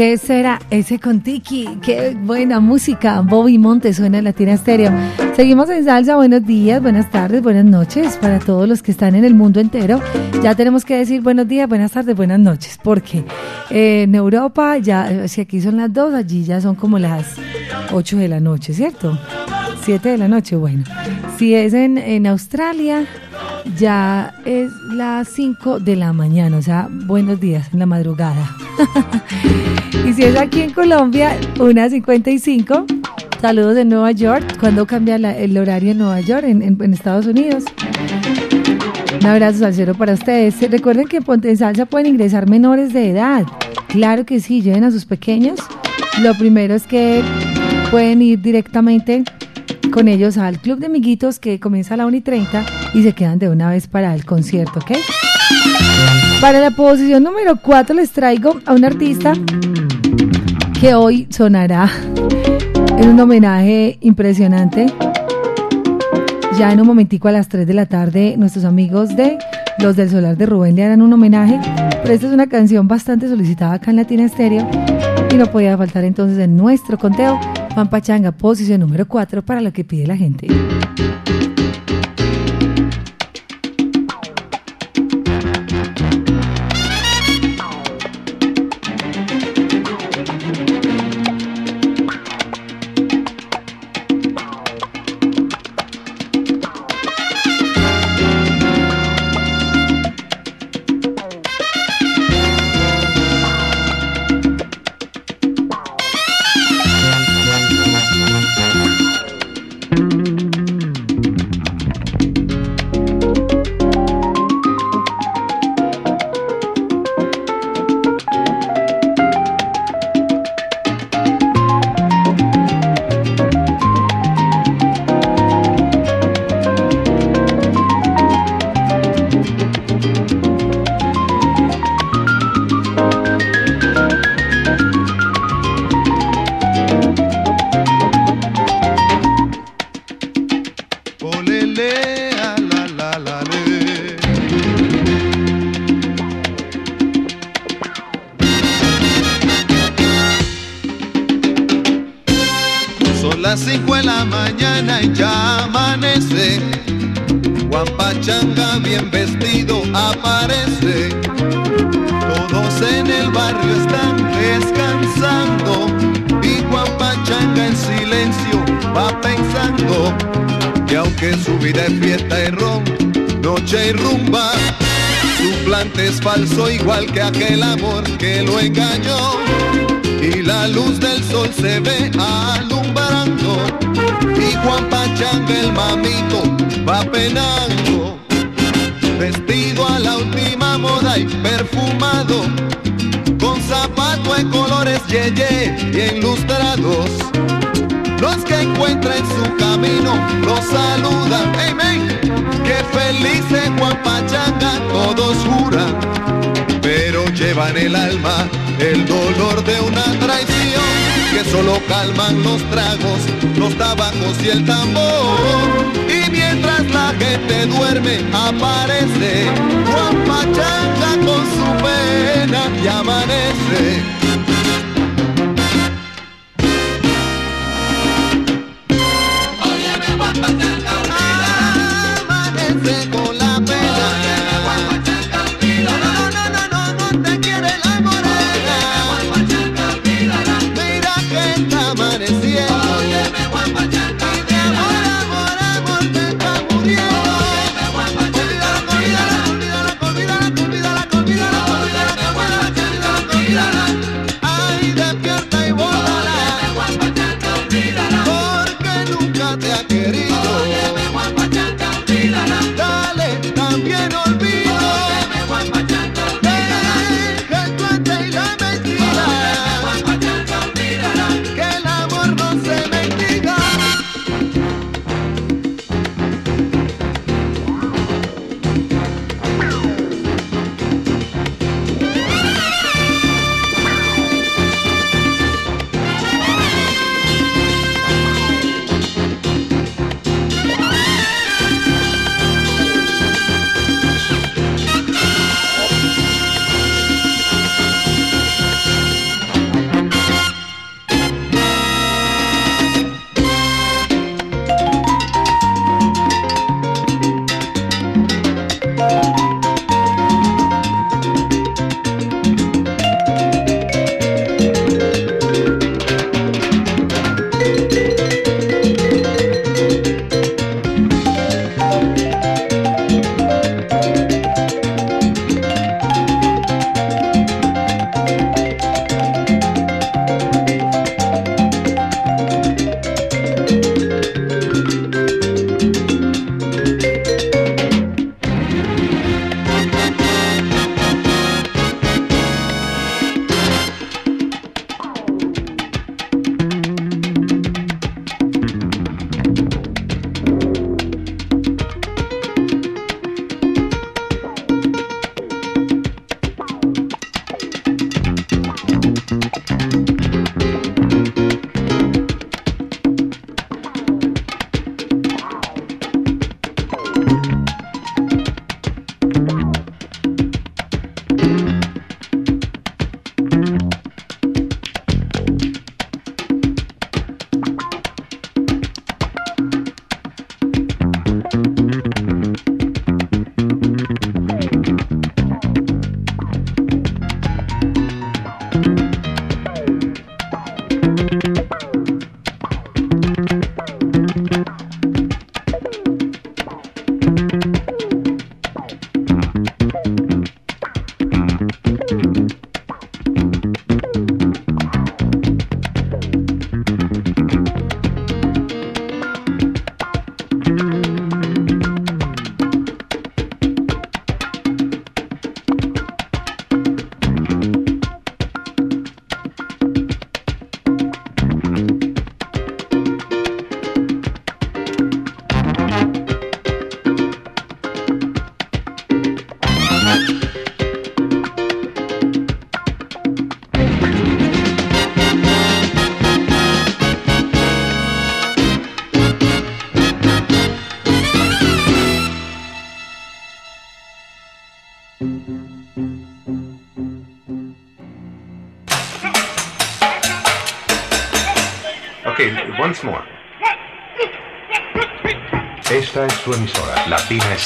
¿Qué será ese con Tiki? Qué buena música. Bobby Montes suena en Latina Estéreo. Seguimos en salsa. Buenos días, buenas tardes, buenas noches para todos los que están en el mundo entero. Ya tenemos que decir buenos días, buenas tardes, buenas noches. Porque eh, en Europa, ya, eh, si aquí son las dos, allí ya son como las 8 de la noche, ¿cierto? 7 de la noche, bueno. Si es en, en Australia, ya es las 5 de la mañana, o sea, buenos días en la madrugada. y si es aquí en Colombia, una 55. Saludos de Nueva York. ¿Cuándo cambia el horario en Nueva York, en, en- en Estados Unidos? Un abrazo salsero para ustedes. Recuerden que en Ponte en Salsa pueden ingresar menores de edad. Claro que sí, lleven a sus pequeños. Lo primero es que pueden ir directamente con ellos al Club de Amiguitos que comienza a la 1 y 30 y se quedan de una vez para el concierto, ¿ok? Para la posición número 4 les traigo a un artista que hoy sonará en un homenaje impresionante. Ya en un momentico a las 3 de la tarde nuestros amigos de Los del Solar de Rubén le harán un homenaje, pero esta es una canción bastante solicitada acá en Latina Estéreo y no podía faltar entonces en nuestro conteo Juan Pachanga, posición número 4 para lo que pide la gente. Es falso igual que aquel amor que lo engañó. Y la luz del sol se ve alumbrando. Y Juan Pachanga el mamito va penando. Vestido a la última moda y perfumado. Con zapato en colores yeye y enlustrados. Los que encuentra en su camino los saludan. ¡Hey, men! ¡Qué feliz es Juan Pachanga! Todos juran, pero llevan el alma el dolor de una traición que solo calman los tragos, los tabacos y el tambor. Y mientras la gente duerme, aparece Juan Pachanga con su pena y. Amanece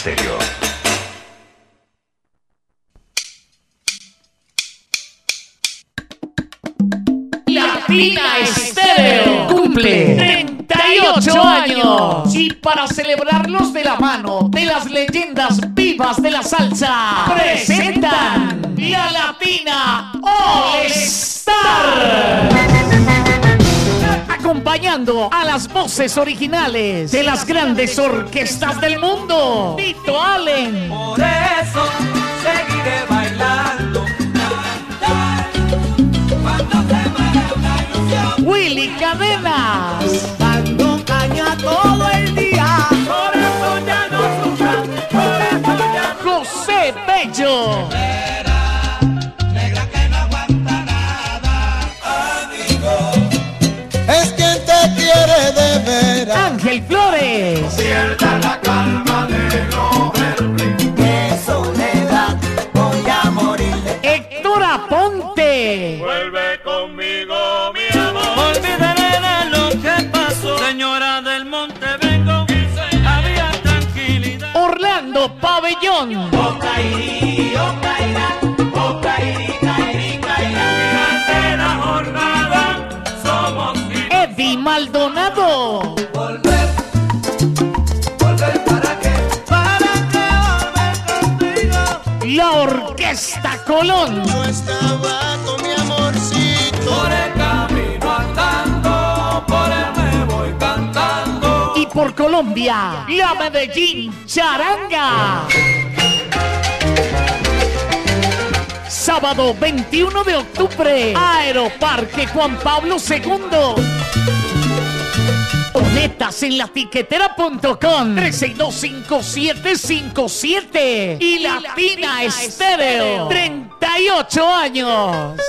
Latina voces originales de las grandes orquestas del mundo. Tito Colombia, la Medellín Charanga. Sábado 21 de octubre, Aeroparque Juan Pablo II. Boletas en la tiquetera.com 3625757 y Latina Estéreo 38 años.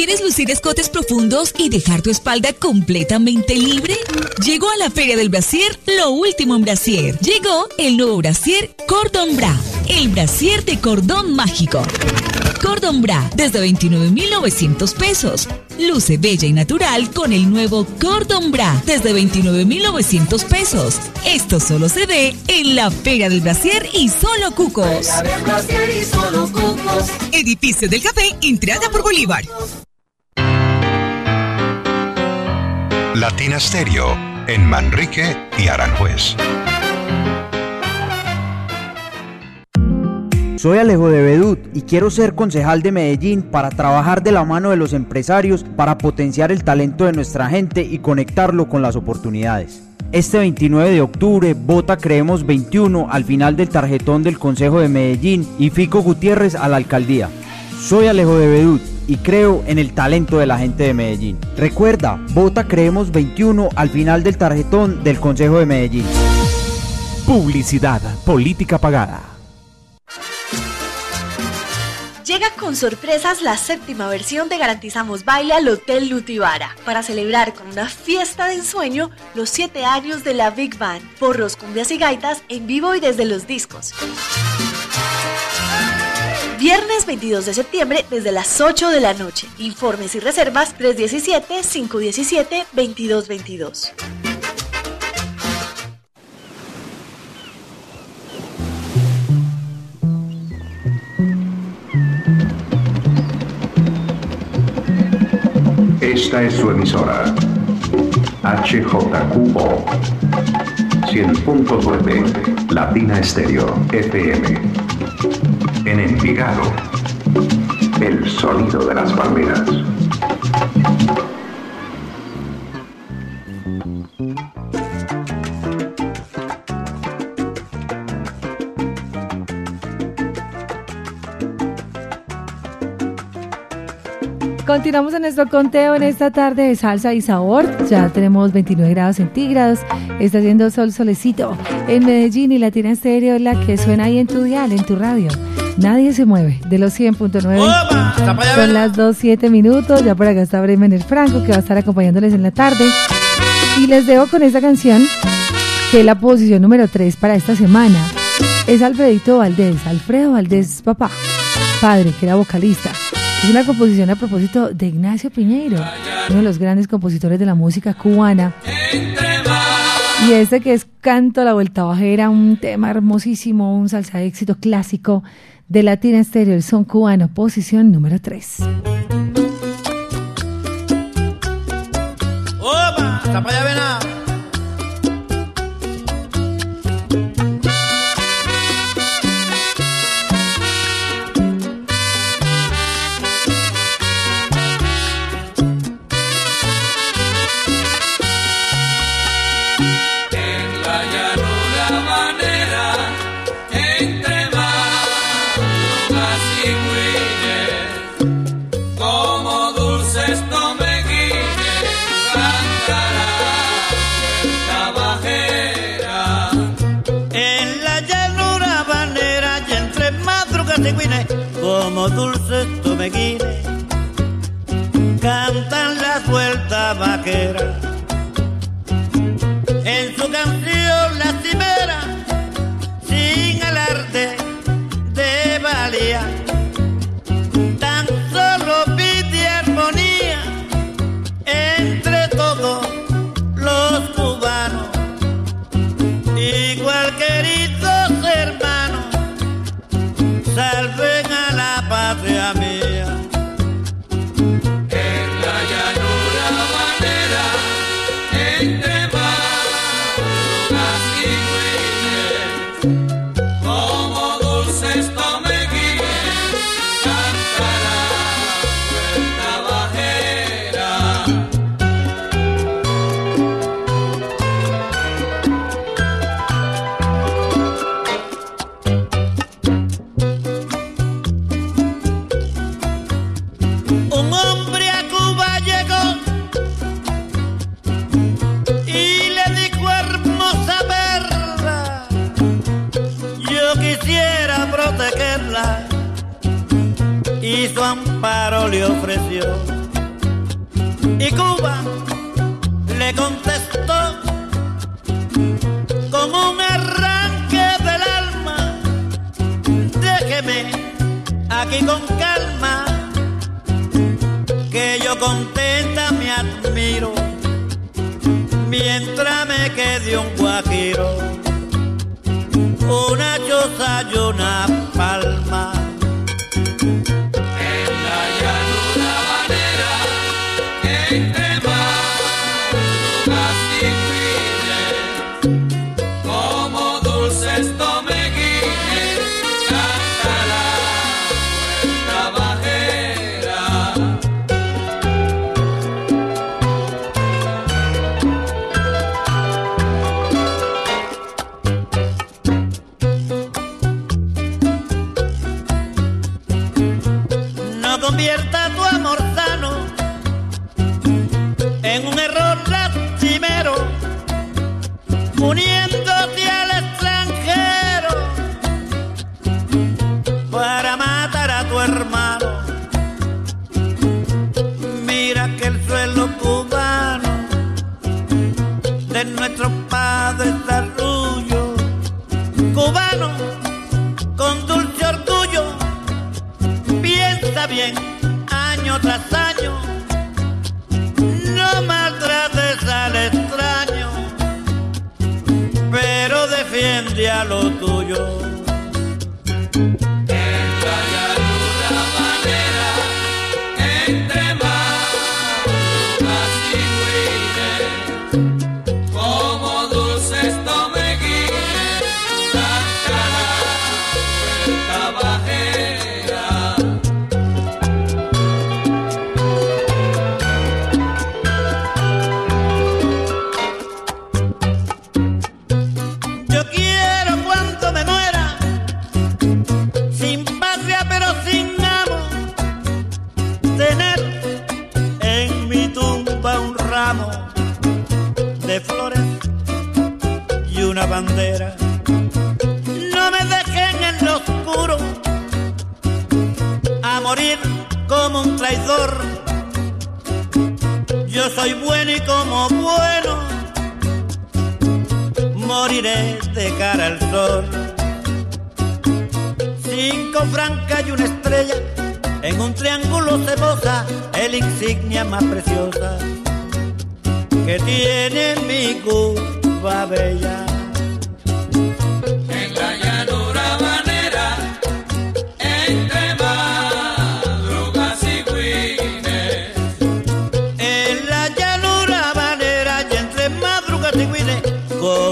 ¿Quieres lucir escotes profundos y dejar tu espalda completamente libre? Llegó a la Feria del Brasier lo último en Brasier. Llegó el nuevo Brasier Cordon Bra, el Brasier de cordón mágico. Cordon Bra desde 29.900 pesos. Luce bella y natural con el nuevo Cordon Bra desde 29.900 pesos. Esto solo se ve en la Feria del Brasier y solo cucos. Edificio del Café, entrada por Bolívar. Latina Stereo en Manrique y Aranjuez. Soy Alejo de Bedut y quiero ser concejal de Medellín para trabajar de la mano de los empresarios para potenciar el talento de nuestra gente y conectarlo con las oportunidades. Este 29 de octubre vota Creemos 21 al final del tarjetón del Consejo de Medellín y Fico Gutiérrez a la alcaldía. Soy Alejo de Bedut y creo en el talento de la gente de Medellín. Recuerda, vota Creemos 21 al final del tarjetón del Consejo de Medellín. Publicidad, política pagada. Llega con sorpresas la séptima versión de Garantizamos Baile al Hotel Lutibara para celebrar con una fiesta de ensueño los 7 años de la Big Band, porros, cumbias y gaitas en vivo y desde los discos. Viernes 22 de septiembre desde las 8 de la noche. Informes y reservas 317-517-2222. Esta es su emisora. HJQO 100.9 Latina Estéreo FM. En Envigado. El sonido de las palmeras. Continuamos en nuestro conteo en esta tarde de salsa y sabor. Ya tenemos 29 grados centígrados. Está haciendo sol solecito en Medellín y Latina Estéreo es la que suena ahí en tu dial, en tu radio. Nadie se mueve. De los 100.9 son las 2.7 minutos. Ya por acá está Bremen el Franco que va a estar acompañándoles en la tarde. Y les dejo con esta canción que es la posición número 3 para esta semana. Es Alfredito Valdés. Alfredo Valdés papá, padre, que era vocalista. Es una composición a propósito de Ignacio Piñeiro, uno de los grandes compositores de la música cubana. Y este que es Canto a la Vuelta Bajera, un tema hermosísimo, un salsa de éxito clásico de Latina Estéreo, el son cubano, posición número 3. ¡Opa! como dulce tú me cantan las vueltas vaqueras.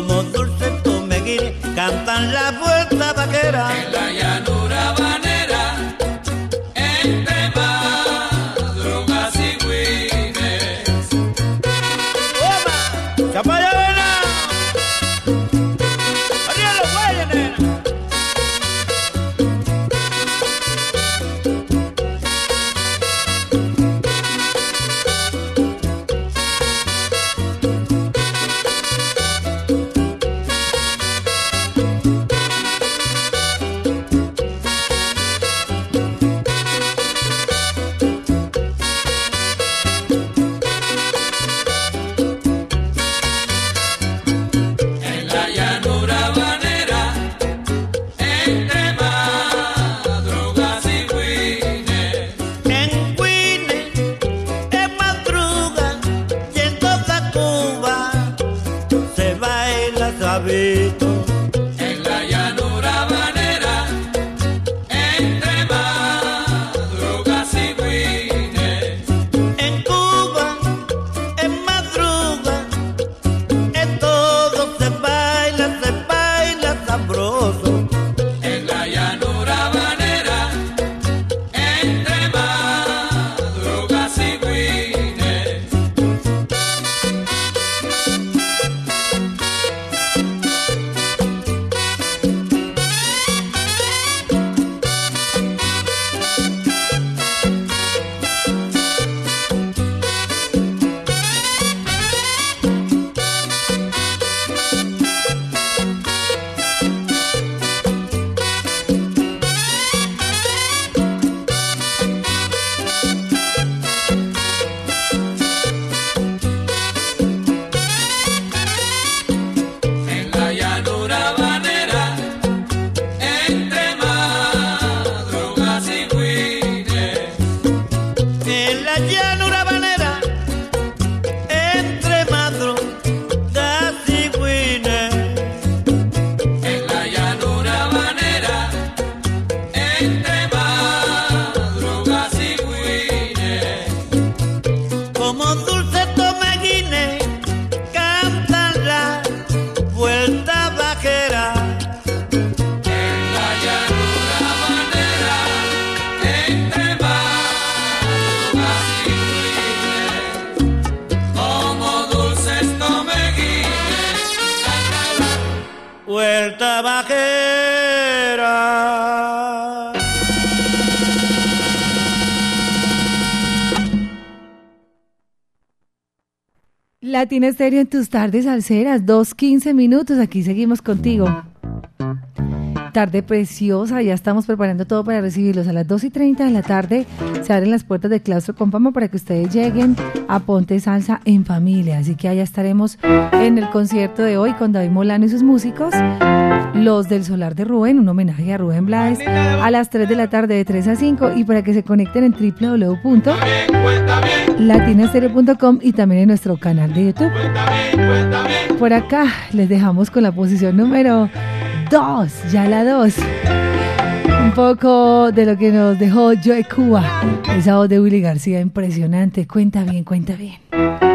Como dulce tomeguines, cantan la vuelta vaquera. En la llanura Latina en tus tardes alceras, 2.15 minutos, aquí seguimos contigo. Tarde preciosa, ya estamos preparando todo para recibirlos a las 2 y 30 de la tarde. Se abren las puertas del claustro Compamo para que ustedes lleguen a Ponte Salsa en familia. Así que allá estaremos en el concierto de hoy con David Molano y sus músicos. Los del Solar de Rubén, un homenaje a Rubén Blades, a las 3 de la tarde de 3 a 5 y para que se conecten en www.latinastereo.com y también en nuestro canal de YouTube. Por acá les dejamos con la posición número 2, ya la 2. Un poco de lo que nos dejó Joe Cuba, esa voz de Willy García impresionante. Cuenta bien, cuenta bien.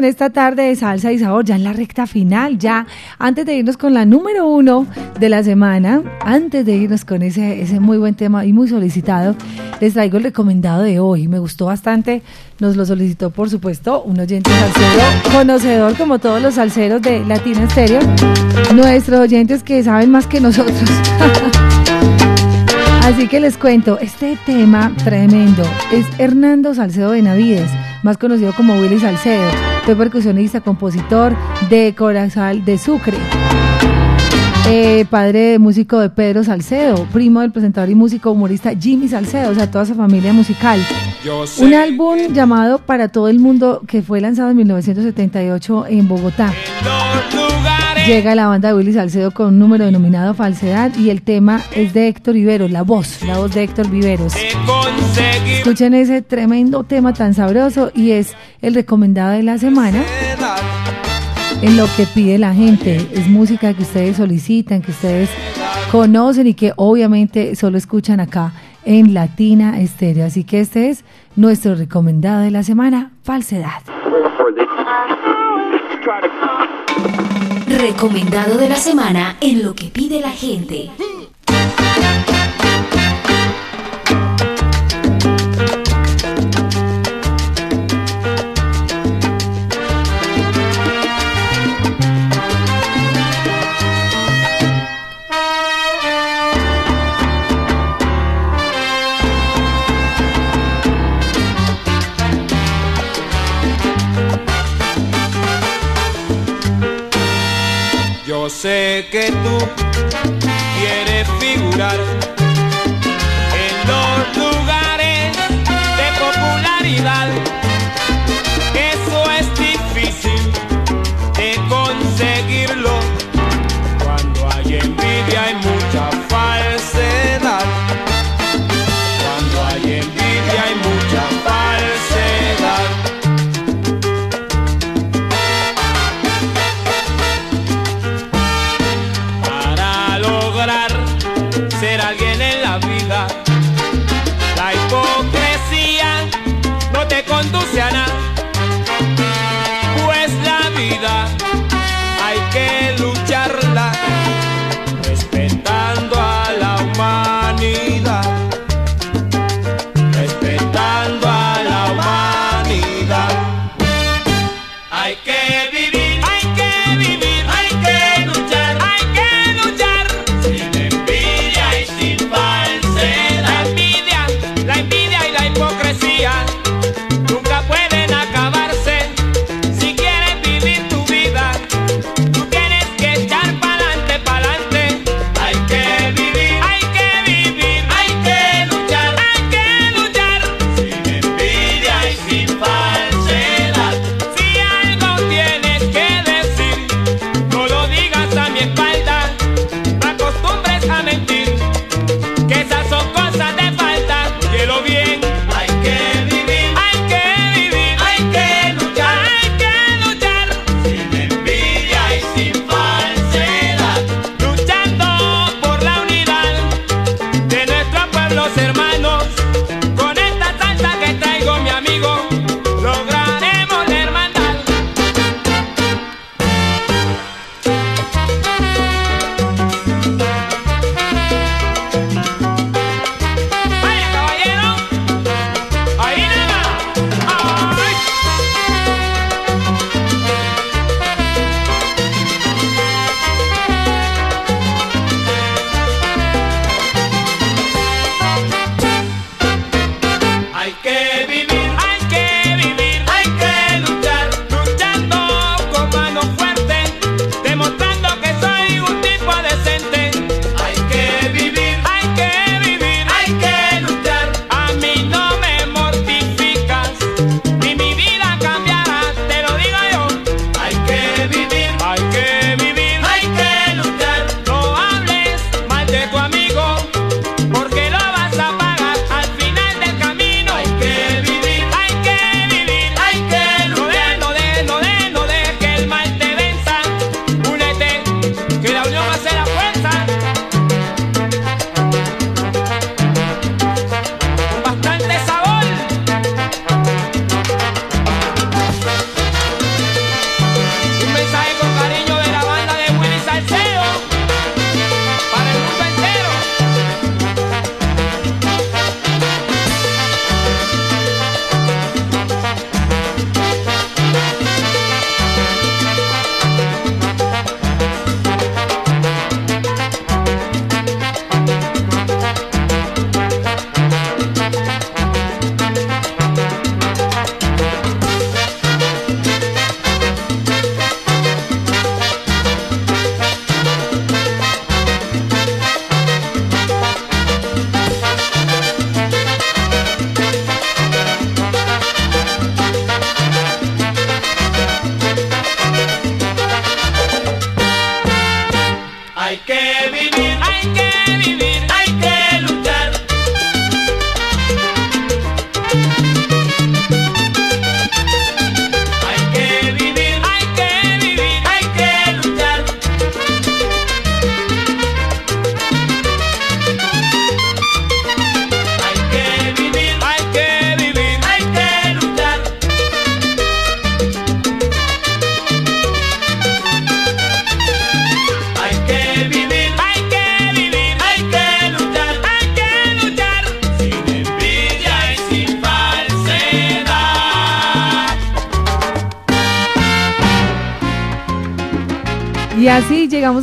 En esta tarde de salsa y sabor, ya en la recta final, ya antes de irnos con la número uno de la semana, antes de irnos con ese, ese muy buen tema y muy solicitado, les traigo el recomendado de hoy. Me gustó bastante, nos lo solicitó por supuesto un oyente salsero, conocedor como todos los salseros de Latina Stereo, nuestros oyentes que saben más que nosotros. Así que les cuento, este tema tremendo es Hernando Salcedo Benavides, más conocido como Willy Salcedo. Fue percusionista, compositor de Corazal de Sucre. Eh, padre de músico de Pedro Salcedo, primo del presentador y músico humorista Jimmy Salcedo, o sea, toda su familia musical. Un álbum llamado Para todo el mundo que fue lanzado en 1978 en Bogotá. Llega la banda de Willy Salcedo con un número denominado Falsedad y el tema es de Héctor Viveros, la voz, la voz de Héctor Viveros. Escuchen ese tremendo tema tan sabroso y es el recomendado de la semana en lo que pide la gente. Es música que ustedes solicitan, que ustedes conocen y que obviamente solo escuchan acá en Latina Estéreo. Así que este es nuestro recomendado de la semana, Falsedad. Recomendado de la semana en lo que pide la gente. Sé que tú quieres figurar en los lugares de popularidad.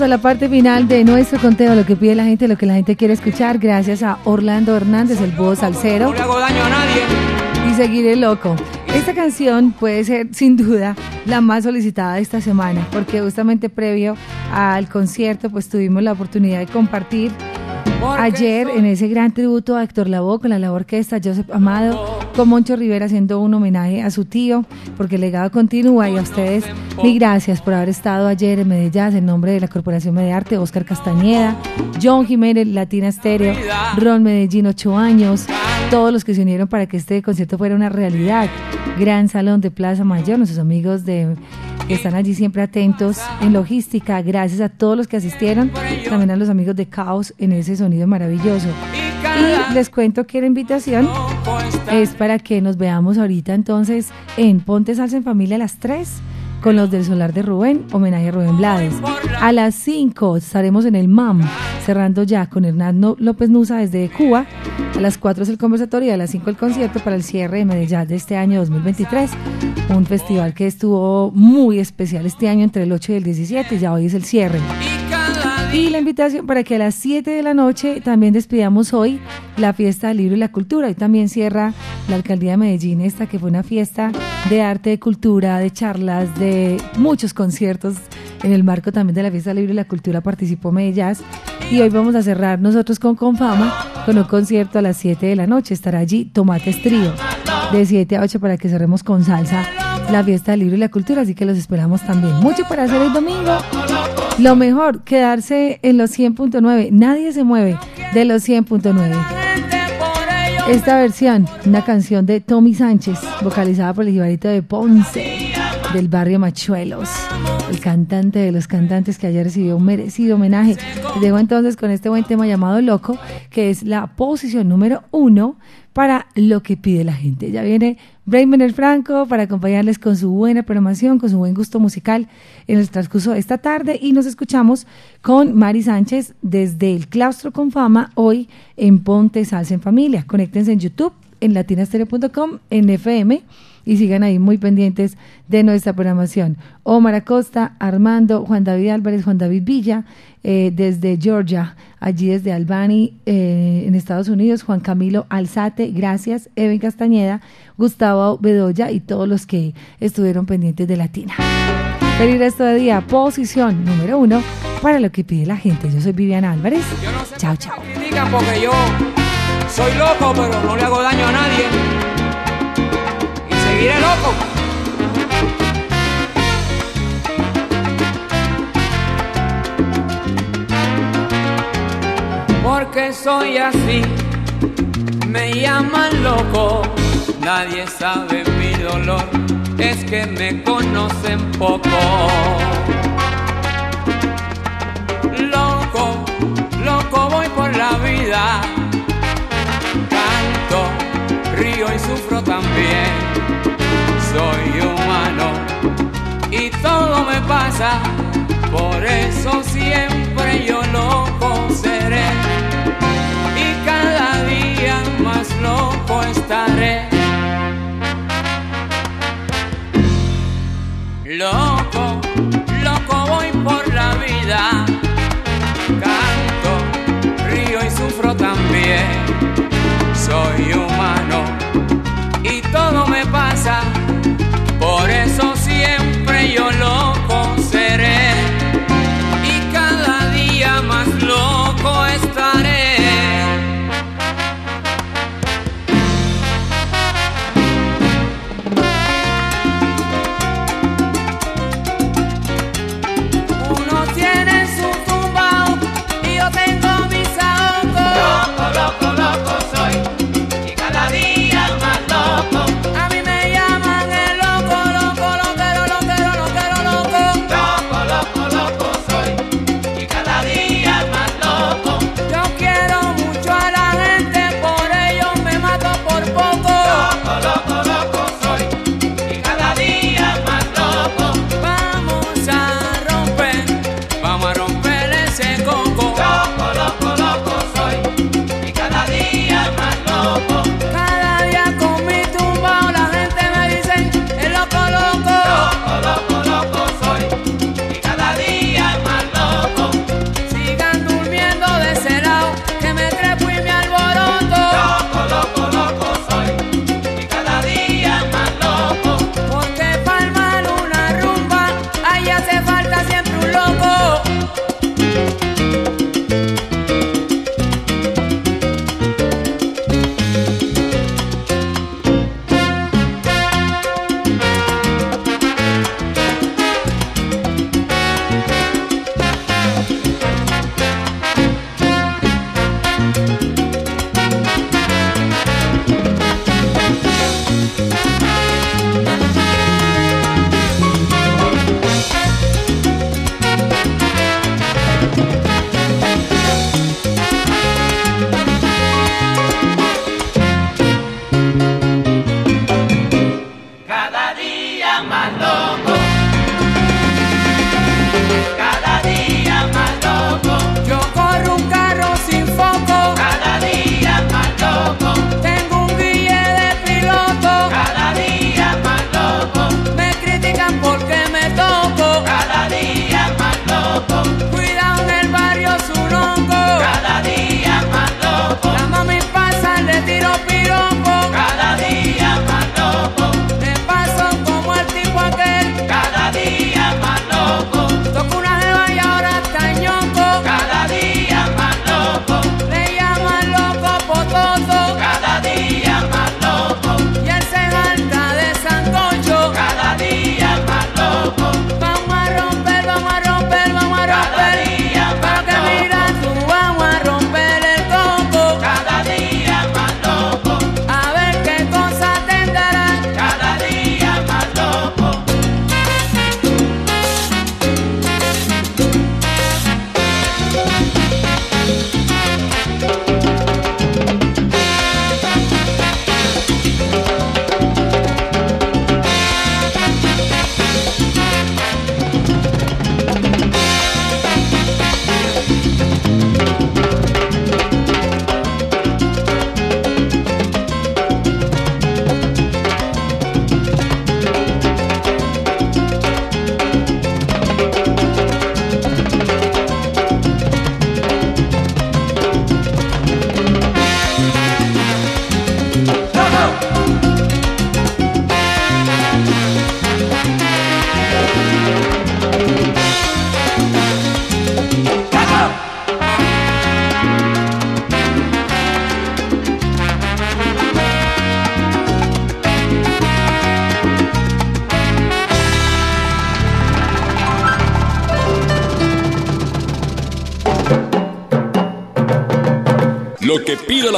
A la parte final de nuestro conteo, lo que pide la gente, lo que la gente quiere escuchar, gracias a Orlando Hernández, el búho salsero. No le hago daño a nadie. Y seguiré loco. Esta canción puede ser sin duda la más solicitada de esta semana, porque justamente previo al concierto pues tuvimos la oportunidad de compartir ayer en ese gran tributo a Héctor Lavoe con la labor que está Joseph Amado, con Moncho Rivera haciendo un homenaje a su tío, porque el legado continúa y a ustedes mil gracias por haber estado ayer en Medellín en nombre de la Corporación Mediarte, Oscar Castañeda, John Jiménez, Latina Stereo, Ron Medellín, ocho años, todos los que se unieron para que este concierto fuera una realidad. Gran Salón de Plaza Mayor, nuestros amigos de que están allí siempre atentos en logística. Gracias a todos los que asistieron, también a los amigos de Caos en ese sonido maravilloso. Y les cuento que la invitación es para que nos veamos ahorita entonces en Ponte Salsa en Familia a las 3 con los del Solar de Rubén, homenaje a Rubén Blades. A las 5 estaremos en el MAM, cerrando ya con Hernando López Nusa desde Cuba. A las 4 es el conversatorio y a las 5 el concierto para el cierre de Medellín de este año 2023. Un festival que estuvo muy especial este año entre el 8 y el 17, ya hoy es el cierre. Y la invitación para que a las 7 de la noche también despidamos hoy la fiesta del libro y la cultura. Y también cierra la alcaldía de Medellín esta que fue una fiesta de arte, de cultura, de charlas, de muchos conciertos. En el marco también de la fiesta del libro y la cultura participó Medellín. Y hoy vamos a cerrar nosotros con Confama con un concierto a las 7 de la noche. Estará allí Tomates Trío de 7 a 8 para que cerremos con salsa la fiesta del libro y la cultura. Así que los esperamos también. Mucho para hacer el domingo. Lo mejor, quedarse en los 100.9. Nadie se mueve de los 100.9. Esta versión, una canción de Tommy Sánchez, vocalizada por el jibarito de Ponce, del barrio Machuelos, el cantante de los cantantes que ayer recibió un merecido homenaje. Les entonces con este buen tema llamado Loco, que es la posición número uno para lo que pide la gente. Ya viene Brayman el Franco para acompañarles con su buena programación, con su buen gusto musical en el transcurso de esta tarde y nos escuchamos con Mari Sánchez desde el Claustro con Fama hoy en Ponte Salsa en Familia. Conéctense en YouTube, en latinastereo.com, en FM y sigan ahí muy pendientes de nuestra programación. Omar Acosta, Armando, Juan David Álvarez, Juan David Villa, eh, desde Georgia, allí desde Albany, eh, en Estados Unidos, Juan Camilo Alzate, gracias, Eben Castañeda, Gustavo Bedoya y todos los que estuvieron pendientes de Latina. Feliz resto de día, posición número uno para lo que pide la gente. Yo soy Viviana Álvarez. Chao, chao. Critican porque yo soy loco, pero no le hago daño a nadie. Seguiré loco. Porque soy así, me llaman loco, nadie sabe mi dolor, es que me conocen poco. Loco, loco voy por la vida, canto, río y sufro también, soy humano y todo me pasa, por eso siempre yo loco seré y cada día más loco estaré. Loco,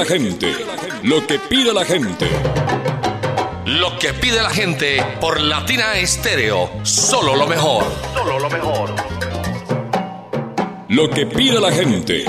gente. Lo que pide la gente. Lo que pide la gente por Latina Estéreo. Solo lo mejor. Solo lo mejor. Lo que pide la gente.